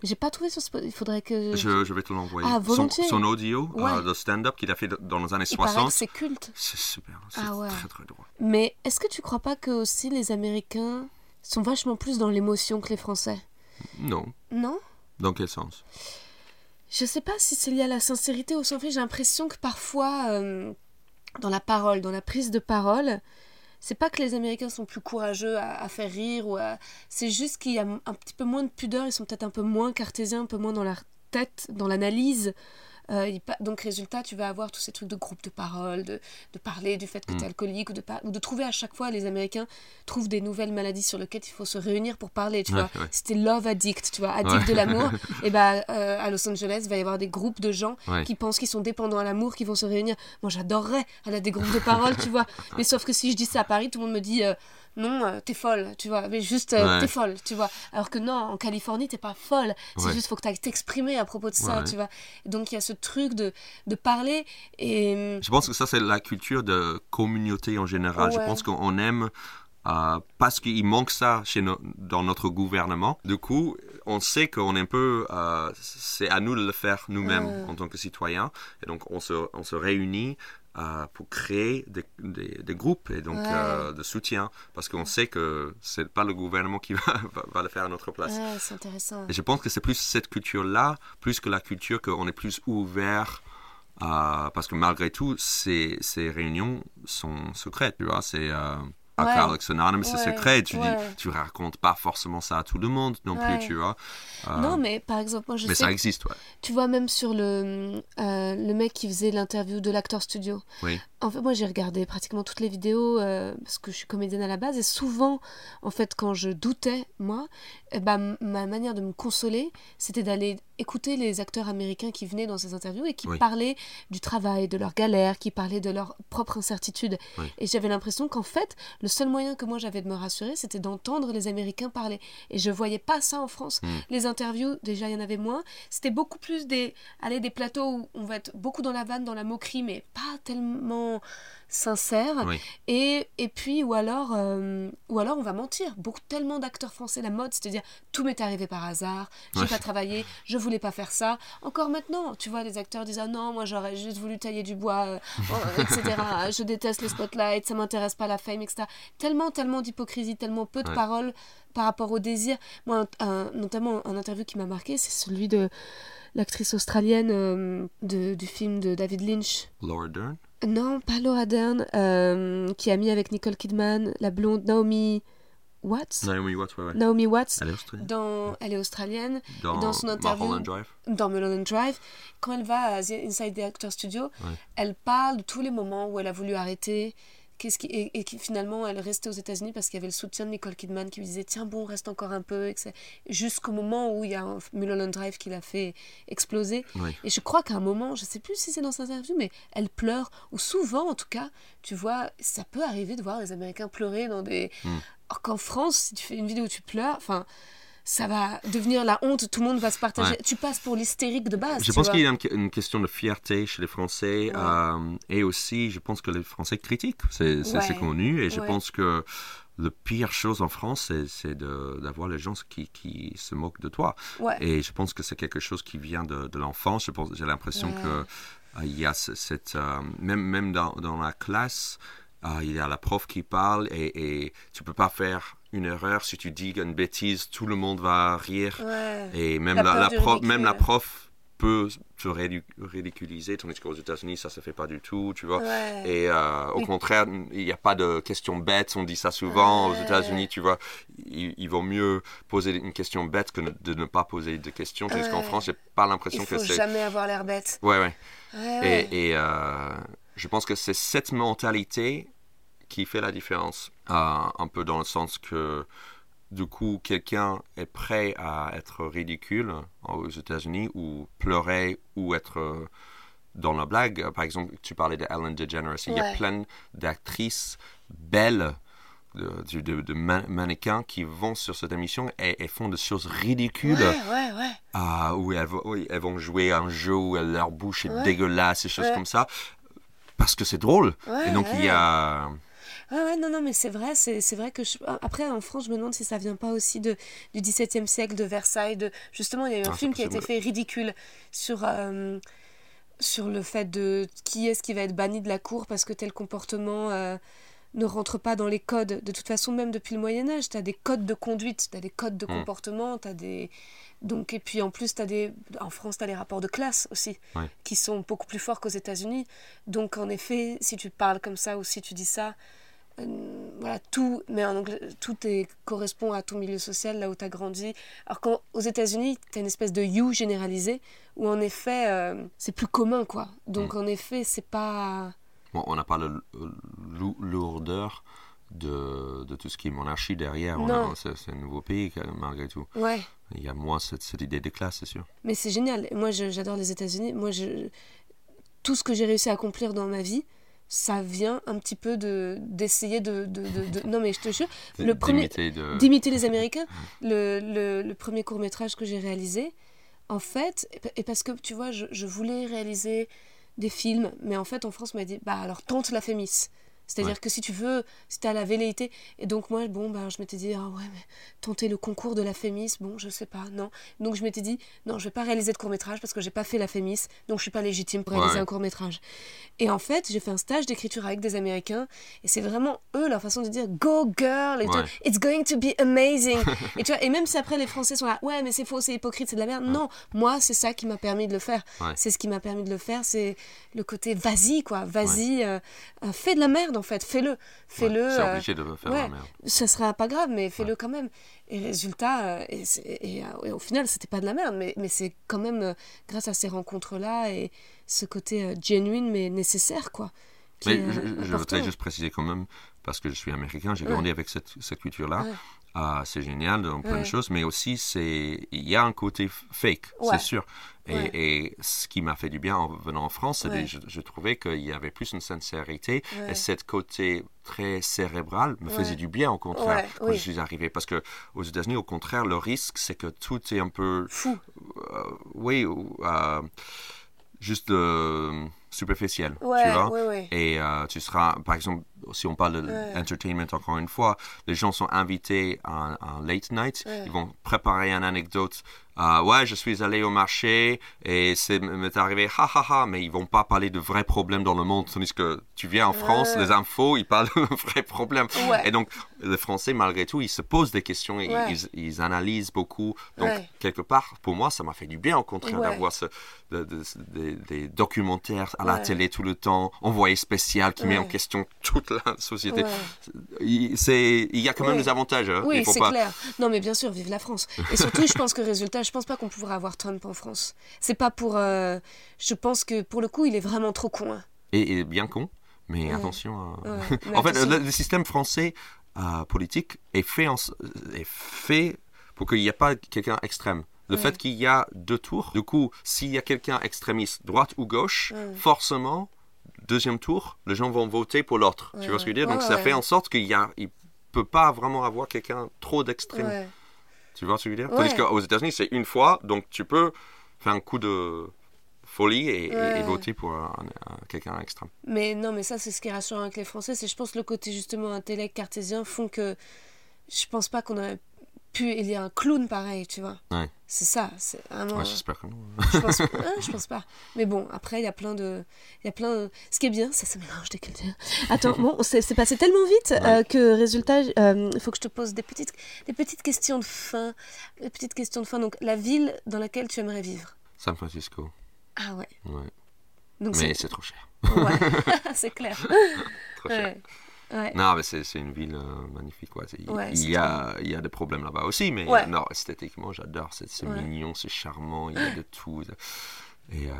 j'ai pas trouvé sur Spotify. Il faudrait que. Je, je vais te l'envoyer. Ah, son, son audio Ouais. euh, de stand-up qu'il a fait dans les années Il paraît 60. que c'est culte. C'est super, c'est Ah ouais. très très drôle. Mais est-ce que tu crois pas que aussi les Américains sont vachement plus dans l'émotion que les Français? Non. Non? Dans quel sens? Je sais pas si c'est lié à la sincérité ou sans fait. J'ai l'impression que parfois, euh, dans la parole, dans la prise de parole, c'est pas que les Américains sont plus courageux à, à faire rire ou à... C'est juste qu'il y a un petit peu moins de pudeur. Ils sont peut-être un peu moins cartésiens, un peu moins dans leur tête, dans l'analyse. Euh, donc, résultat, tu vas avoir tous ces trucs de groupe de parole, de, de parler du fait que tu es alcoolique, ou de, ou de trouver à chaque fois, les Américains trouvent des nouvelles maladies sur lesquelles il faut se réunir pour parler, tu Ouais, vois. ouais. C'était Love Addict, tu vois, addict Ouais. de l'amour. et ben à Los Angeles, il va y avoir des groupes de gens qui pensent qu'ils sont dépendants à l'amour, qui vont se réunir. Moi, j'adorerais aller à des groupes de parole, tu vois. Mais sauf que si je dis ça à Paris, tout le monde me dit... euh, non, euh, t'es folle, tu vois, mais juste euh, Ouais. t'es folle, tu vois. Alors que non, en Californie, t'es pas folle, c'est Ouais. juste faut que t'ailles t'exprimer à propos de ça, Ouais. tu vois. Donc il y a ce truc de, de parler et. Je pense que ça, c'est la culture de communauté en général. Je pense qu'on aime, euh, parce qu'il manque ça chez no- dans notre gouvernement. Du coup, on sait qu'on est un peu. euh, c'est à nous de le faire nous-mêmes en tant que citoyens. Et donc, on se, on se réunit. Euh, pour créer des, des- des groupes et donc Ouais. euh, de soutien parce qu'on sait que c'est pas le gouvernement qui va, va, va le faire à notre place. Ouais, c'est intéressant. Et je pense que c'est plus cette culture-là, plus que la culture qu'on est plus ouvert. parce que malgré tout, ces, ces réunions sont secrètes, tu vois. C'est euh. Alcoholics Anonymous, c'est secret. Tu, dis, tu racontes pas forcément ça à tout le monde non plus, tu vois. Euh, Non, mais par exemple, moi je mais sais. ça existe, ouais. Tu vois, même sur le, euh, le mec qui faisait l'interview de l'acteur studio. Oui. En fait, moi, j'ai regardé pratiquement toutes les vidéos euh, parce que je suis comédienne à la base. Et souvent, en fait, quand je doutais, moi, eh ben, ma manière de me consoler, c'était d'aller écouter les acteurs américains qui venaient dans ces interviews et qui Oui. parlaient du travail, de leurs galères, qui parlaient de leurs propres incertitudes. Oui. Et j'avais l'impression qu'en fait, le le seul moyen que moi j'avais de me rassurer, c'était d'entendre les Américains parler. Et je voyais pas ça en France. Mm. Les interviews, déjà, il y en avait moins. C'était beaucoup plus des, allez, des plateaux où on va être beaucoup dans la vanne, dans la moquerie, mais pas tellement sincère. Oui. Et, et puis, ou alors, euh, ou alors on va mentir. Beaucoup, tellement d'acteurs français, la mode, c'est-à-dire tout m'est arrivé par hasard, j'ai Ouais. pas travaillé, je voulais pas faire ça. Encore maintenant, tu vois, les acteurs disent Ah non, moi j'aurais juste voulu tailler du bois, euh, etc. je déteste le spotlight, ça m'intéresse pas la fame, etc. Tellement, tellement d'hypocrisie, tellement peu de Ouais. paroles par rapport au désir. Moi, un- un- notamment, un interview qui m'a marqué, c'est celui de l'actrice australienne euh, de- du film de David Lynch. Laura Dern? Non, pas Laura Dern, euh, qui a mis avec Nicole Kidman, la blonde Naomi Watts. Naomi Watts, ouais, ouais. Naomi Watts, Elle est australienne. dans, elle est australienne, Dans, dans son interview- Mulholland Drive. dans Mulholland Drive. Quand elle va à The Inside the Actor Studio, Ouais. elle parle de tous les moments où elle a voulu arrêter. Qu'est-ce qui, et, et qui finalement elle restait aux États-Unis parce qu'il y avait le soutien de Nicole Kidman qui lui disait tiens bon reste encore un peu jusqu'au moment où il y a un Mulholland Drive qui l'a fait exploser Oui. et je crois qu'à un moment, je sais plus si c'est dans cette interview, mais elle pleure, ou souvent en tout cas, tu vois, ça peut arriver de voir les Américains pleurer dans des. Hmm. Alors qu'en France, si tu fais une vidéo où tu pleures, enfin, ça va devenir la honte, tout le monde va se partager. Ouais. Tu passes pour l'hystérique de base. Je pense qu'il y a une, une question de fierté chez les Français Ouais. euh, et aussi je pense que les Français critiquent, c'est Ouais. connu et je pense que la pire chose en France c'est- d'avoir les gens qui, qui se moquent de toi et je pense que c'est quelque chose qui vient de, de l'enfance, j'ai l'impression que euh, y a ce- cette euh, même, même dans, dans la classe il y a la prof qui parle et, et tu peux pas faire une erreur si tu dis une bêtise tout le monde va rire Ouais. et même La prof, même la prof peut te ridic- ridiculiser, tandis qu'aux États-Unis, ça se fait pas du tout, tu vois. Ouais. Et euh, au contraire, il n'y a pas de questions bêtes, on dit ça souvent. Ouais. Aux États-Unis, tu vois, il, il vaut mieux poser une question bête que de ne pas poser de questions, tandis qu'en. France, j'ai pas l'impression Il que faut c'est. jamais avoir l'air bête. Ouais, ouais. Ouais, ouais. Et, et, euh, je pense que c'est cette mentalité qui fait la différence. Euh, un peu dans le sens que, du coup, quelqu'un est prêt à être ridicule aux États-Unis ou pleurer ou être euh, dans la blague. Par exemple, tu parlais de Ellen DeGeneres. Il y a plein d'actrices belles. De, de- de man- mannequins qui vont sur cette émission et, et font des choses ridicules Ouais, ouais, où elles, elles vont jouer un jeu où leur bouche est dégueulasse et choses comme ça. Parce que c'est drôle. Et donc il y a. Ouais, ouais, non, non, mais c'est vrai, c'est c'est vrai que... je- Après, en France, je me demande si ça vient pas aussi de, du XVIIe siècle, de Versailles, de... Justement, il y a eu un Ah, film qui a été fait ridicule sur... euh, sur le fait de qui est-ce qui va être banni de la cour parce que tel comportement euh, ne rentre pas dans les codes. De toute façon, même depuis le Moyen Âge, tu as des codes de conduite, tu as des codes de Mm. comportement, tu as des... Donc, et puis en plus, as des... en France, tu as les rapports de classe aussi, Ouais. qui sont beaucoup plus forts qu'aux États-Unis. Donc en effet, si tu parles comme ça ou si tu dis ça, voilà, tout, mais en anglais, tout est, correspond à ton milieu social, là où tu as grandi. Alors qu'aux États-Unis, tu as une espèce de you généralisé, où en effet, euh, c'est plus commun, quoi. Donc Mm. en effet, c'est pas. Bon, on n'a pas le- lourdeur de, de tout ce qui est monarchie derrière. C'est un nouveau pays, malgré tout. Ouais. Il y a moins cette, cette idée de classe, c'est sûr. Mais c'est génial. Moi, j'adore les États-Unis. Moi, je... tout ce que j'ai réussi à accomplir dans ma vie, ça vient un petit peu de d'essayer de, de, de- de- Non, mais je te jure, le premier. D'imiter les Américains. Le, le, le premier court métrage que j'ai réalisé, en fait, et parce que tu vois, je, je voulais réaliser des films, mais en fait, en France, on m'a dit, bah alors tente la Fémis. C'est-à-dire Ouais. que si tu veux, si t'as la velléité. Et donc, moi, bon, bah, je m'étais dit, ah ouais, mais tenter le concours de la Fémis, bon, je sais pas, non. Donc, je m'étais dit, non, je vais pas réaliser de court-métrage parce que j'ai pas fait la Fémis, donc je suis pas légitime pour réaliser Ouais. un court-métrage. Et en fait, j'ai fait un stage d'écriture avec des Américains, et c'est vraiment eux, leur façon de dire, go girl, et it's going to be amazing. et tu vois, et même si après les Français sont là, ouais, mais c'est faux, c'est hypocrite, c'est de la merde. Non, moi, c'est ça qui m'a permis de le faire. C'est ce qui m'a permis de le faire, c'est le côté vas-y, quoi, vas-y, euh, euh, fais de la merde en fait, fais-le, fais-le. Ouais, c'est euh, obligé de faire ouais, la merde. ça sera pas grave, mais fais-le quand même. Et résultat, euh, et, c'est- et, euh, et au final, c'était pas de la merde, mais, mais c'est quand même grâce à ces rencontres-là et ce côté genuine mais nécessaire, quoi. Mais je, voudrais juste préciser quand même, parce que je suis américain, j'ai grandi avec cette, cette culture-là. Ah, c'est génial dans plein de choses, mais aussi c'est il y a un côté fake, Ouais. c'est sûr. Et, Ouais. et ce qui m'a fait du bien en venant en France, c'est Ouais. que je, je trouvais qu'il y avait plus une sincérité et cette côté très cérébral me faisait du bien au contraire quand oui. je suis arrivé. Parce que aux États-Unis, au contraire, le risque c'est que tout est un peu, Fou. euh, oui, ou, euh, juste euh, superficiel, Ouais, tu vois? ouais, ouais. Et euh, tu seras, par exemple, si on parle de Ouais. entertainment encore une fois, les gens sont invités à un, late night, ils vont préparer une anecdote. Euh, ouais, je suis allé au marché et c'est m'est arrivé, ha ha ha, mais ils vont pas parler de vrais problèmes dans le monde. Tandis que tu viens en France, les infos, ils parlent de vrais problèmes. Et donc, les Français, malgré tout, ils se posent des questions et ils, ils analysent beaucoup. Donc, quelque part, pour moi, ça m'a fait du bien, au contraire, d'avoir ce, de- de- des, des documentaires à la Ouais. télé tout le temps, envoyé spécial qui met en question toute la société. Il, y a quand même des avantages. hein. Oui, c'est pas... clair. Non, mais bien sûr, vive la France. Et surtout, je pense que résultat, je pense pas qu'on pourra avoir Trump en France. C'est pas pour. euh, je pense que pour le coup, il est vraiment trop con. hein. Et, et bien con, mais attention. mais en fait, le, le système français euh, politique est fait, en, est fait pour qu'il n'y ait pas quelqu'un extrême. Le Ouais. fait qu'il y a deux tours, du coup, s'il y a quelqu'un extrémiste, droite ou gauche, Ouais. forcément, deuxième tour, les gens vont voter pour l'autre. Ouais, tu vois ce que je veux dire? Donc ça fait en sorte qu'il y a, il peut pas vraiment avoir quelqu'un trop d'extrême. Tu vois ce que je veux dire? Tandis qu'aux États-Unis, c'est une fois, donc tu peux faire un coup de folie et, et- Ouais. et voter pour un- un- quelqu'un extrême. Mais non, mais ça, c'est ce qui est rassurant avec les Français. C'est, je pense, le côté justement intellect cartésien font que je pense pas qu'on aurait pu. Il y a un clown pareil, tu vois. Ouais. C'est ça. C'est vraiment. Ouais, J'espère que non. je pense, je pense pas. Mais bon, après, il y a plein de. Il y a plein de- Ce qui est bien, ça, ça mélange des cultures. Attends, bon, c'est passé tellement vite euh, que résultat, euh, il faut que je te pose des petites, des petites questions de fin. Des petites questions de fin. Donc, la ville dans laquelle tu aimerais vivre? San Francisco. Ah ouais. Ouais. Donc, Mais c'est. c'est trop cher. Ouais, c'est clair. Trop cher. Ouais. Non, mais c'est c'est une ville euh, magnifique. Ouais, il, y a, il y a des problèmes là-bas aussi, mais euh, non, esthétiquement, j'adore. C'est mignon, c'est charmant, il y a de tout. Et, euh,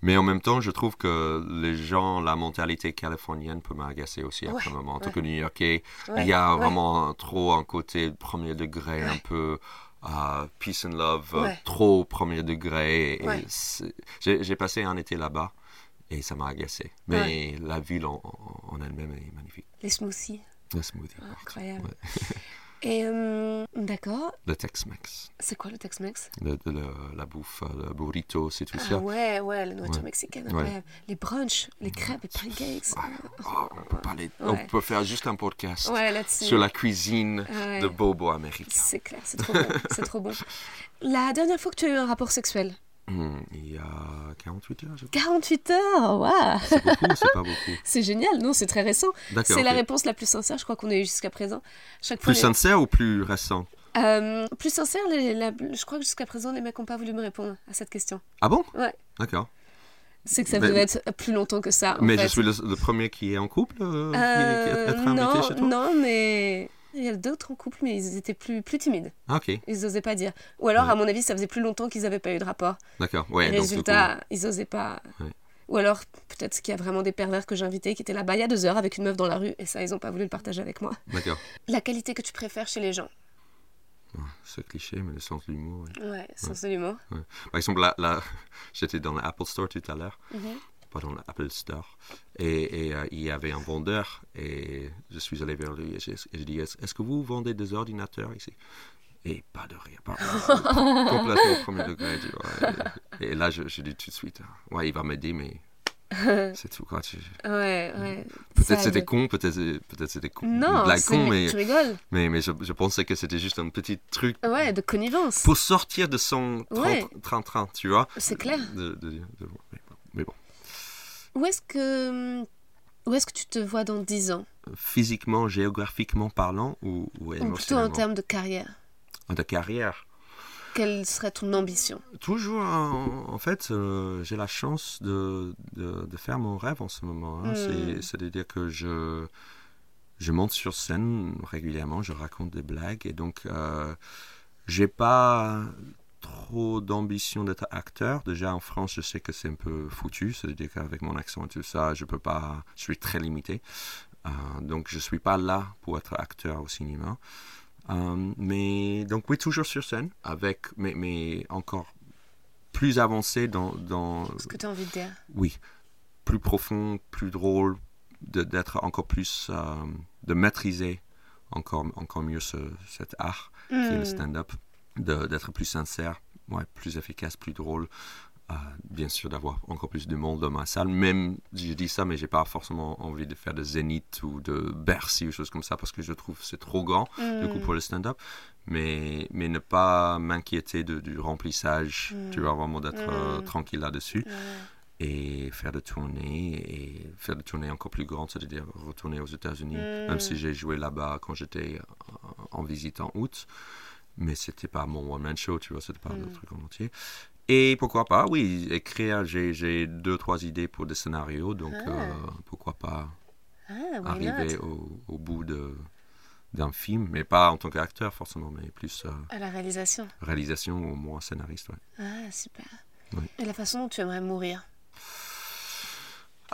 mais en même temps, je trouve que les gens, la mentalité californienne peut m'agacer aussi Ouais, un moment. En ouais. cas, new-yorkais, il y a vraiment trop un côté premier degré, un peu peace and love, trop premier degré. J'ai passé un été là-bas et ça m'a agacé. Mais la ville en, elle-même est magnifique. Les smoothies. Le smoothie. Incroyable. Ouais. Et euh, d'accord. Le Tex-Mex. C'est quoi le Tex-Mex? La bouffe, euh, le burrito, c'est tout Ah ça. ouais, ouais, la nourriture Ouais. mexicaine, incroyable. Les brunchs, les crêpes, les pancakes. Oh, on, peut parler, on Ouais. peut faire juste un podcast sur la cuisine de bobo américain. C'est clair, c'est trop bon, c'est trop bon. La dernière fois que tu as eu un rapport sexuel? Il y a 48 heures, je crois. 48 heures, waouh C'est beaucoup ou c'est pas beaucoup C'est génial, non, c'est très récent. C'est la réponse la plus sincère, je crois qu'on a eu jusqu'à présent. Chaque Plus fois, les- sincère ou plus récent Euh, plus sincère, les- la- je crois que jusqu'à présent, les mecs n'ont pas voulu me répondre à cette question. Ah bon? Ouais. D'accord. C'est que ça Mais- devait être plus longtemps que ça. en Mais fait. je suis le, le premier qui est en couple euh, qui- Euh, qui est non, chez toi? non, mais il y a d'autres en couple, mais ils étaient plus, plus timides. Ah, ok, Ils n'osaient pas dire. Ou alors, Ouais. à mon avis, ça faisait plus longtemps qu'ils n'avaient pas eu de rapport. d'accord. Ouais, Et donc, résultat, ils n'osaient pas. Ouais. Ou alors, peut-être qu'il y a vraiment des pervers que j'ai invités qui étaient là-bas il y a deux heures avec une meuf dans la rue, et ça, ils n'ont pas voulu le partager avec moi. D'accord. La qualité que tu préfères chez les gens? C'est cliché, mais le sens de l'humour. oui. Ouais, sans de l'humour. Par exemple, là, là j'étais dans l'Apple Store tout à l'heure. Mhm. Dans l'Apple Store. Et, et, euh, il y avait un vendeur et je suis allé vers lui et et j'ai dit Est-ce est-ce que vous vendez des ordinateurs ici? Et pas de rien, pas complètement premier degré. tu vois. Et, et là, je, je dis tout de suite Ouais, il va m'aider, mais c'est tout. Quoi. Tu- Ouais, ouais. Peut-être c'était con, peut-être peut c'était con, Non, c'est- con, mais, tu rigoles. mais, mais je, je pensais que c'était juste un petit truc Ouais, de connivence. pour sortir de son Ouais. train-train, tu vois. C'est clair. De- de- de- mais bon, mais bon. Où est-ce que. Où est-ce que tu te vois dans 10 ans? Physiquement, géographiquement parlant ou, ou Ou plutôt en termes de carrière De carrière. Quelle serait ton ambition? Toujours, en, en fait, euh, j'ai la chance de, de, de faire mon rêve en ce moment. hein. Mm. C'est- C'est-à-dire que je, je monte sur scène régulièrement, je raconte des blagues et donc euh, j'ai pas trop d'ambition d'être acteur. Déjà en France, je sais que c'est un peu foutu, c'est-à-dire qu'avec mon accent et tout ça, je peux pas, je suis très limité. Euh, donc je suis pas là pour être acteur au cinéma. Euh, mais donc oui, toujours sur scène, avec, mais, mais encore plus avancé dans... dans Ce que tu as envie de dire? Oui, plus profond, plus drôle, d'être encore plus... euh, de maîtriser encore, encore mieux ce, cet art qui est Hmm. le stand-up, de- d'être plus sincère, ouais, plus efficace, plus drôle. Euh, bien sûr, d'avoir encore plus de monde dans ma salle. Même, je dis ça, mais j'ai pas forcément envie de faire de Zénith ou de Bercy ou choses comme ça parce que je trouve que c'est trop grand du coup pour le stand-up. Mais, mais ne pas m'inquiéter du remplissage, tu vois, vraiment d'être euh, tranquille là-dessus et faire des tournées et faire des tournées encore plus grandes, c'est-à-dire retourner aux États-Unis, même si j'ai joué là-bas quand j'étais euh, en visite en août, mais c'était pas mon one-man show, tu vois, c'était pas le truc en entier. Et pourquoi pas, oui, écrire, j'ai, deux, trois idées pour des scénarios, donc euh, pourquoi pas Ah, arriver au, au bout de, d'un film, mais pas en tant qu'acteur forcément, mais plus euh, À la réalisation. réalisation ou moins scénariste. Ouais. Ah, super. Oui. Et la façon dont tu aimerais mourir?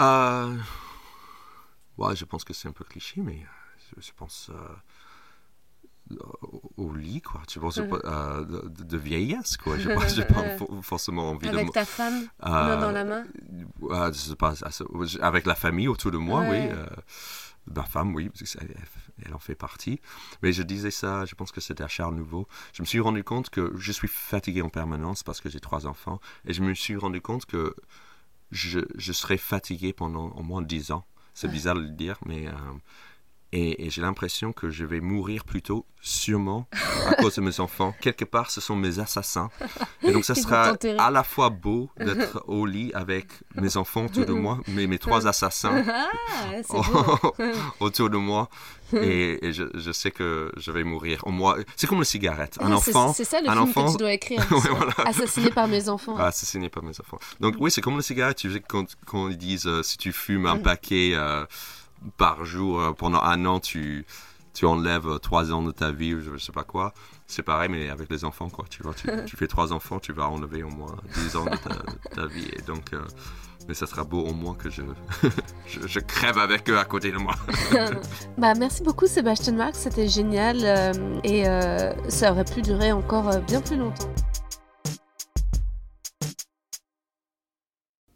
Euh, ouais, je pense que c'est un peu cliché, mais je, je pense euh, au, lit, quoi. Tu penses euh, de, de vieillesse, quoi. Je pas, j'ai pas for- forcément envie de... Avec ta femme, Euh, dans la main? je sais pas, avec la famille autour de moi, Ouais. oui. euh, ma femme, oui, elle, elle en fait partie. Mais je disais ça, je pense que c'était à Charles Nouveau. Je me suis rendu compte que je suis fatigué en permanence parce que j'ai trois enfants. Et je me suis rendu compte que je, je serais fatigué pendant au moins dix ans. C'est bizarre de le dire, mais... et, et j'ai l'impression que je vais mourir plutôt, sûrement, à cause de mes enfants. Quelque part, ce sont mes assassins. Et donc, ça sera à la fois beau d'être au lit avec mes enfants autour de moi, mais mes trois assassins Ah, c'est beau. autour de moi. Et, et je, je sais que je vais mourir. C'est comme la cigarette. Un Ah, enfant, C'est ça le un film enfant, que tu dois écrire. Ouais, voilà. Assassiné par mes enfants. Ah, assassiné par mes enfants. Donc oui, c'est comme la cigarette. Tu sais, quand, quand ils disent euh, si tu fumes un paquet euh, par jour euh, pendant un an, tu, tu enlèves euh, trois ans de ta vie ou je sais pas quoi. C'est pareil, mais avec les enfants, quoi. Tu vois, tu, tu fais trois enfants, tu vas enlever au moins dix ans de ta, de ta vie. Et donc, euh, mais ça sera beau au moins que je, je, je crève avec eux à côté de moi. Bah, merci beaucoup Sébastien Marx, c'était génial euh, et euh, ça aurait pu durer encore bien plus longtemps.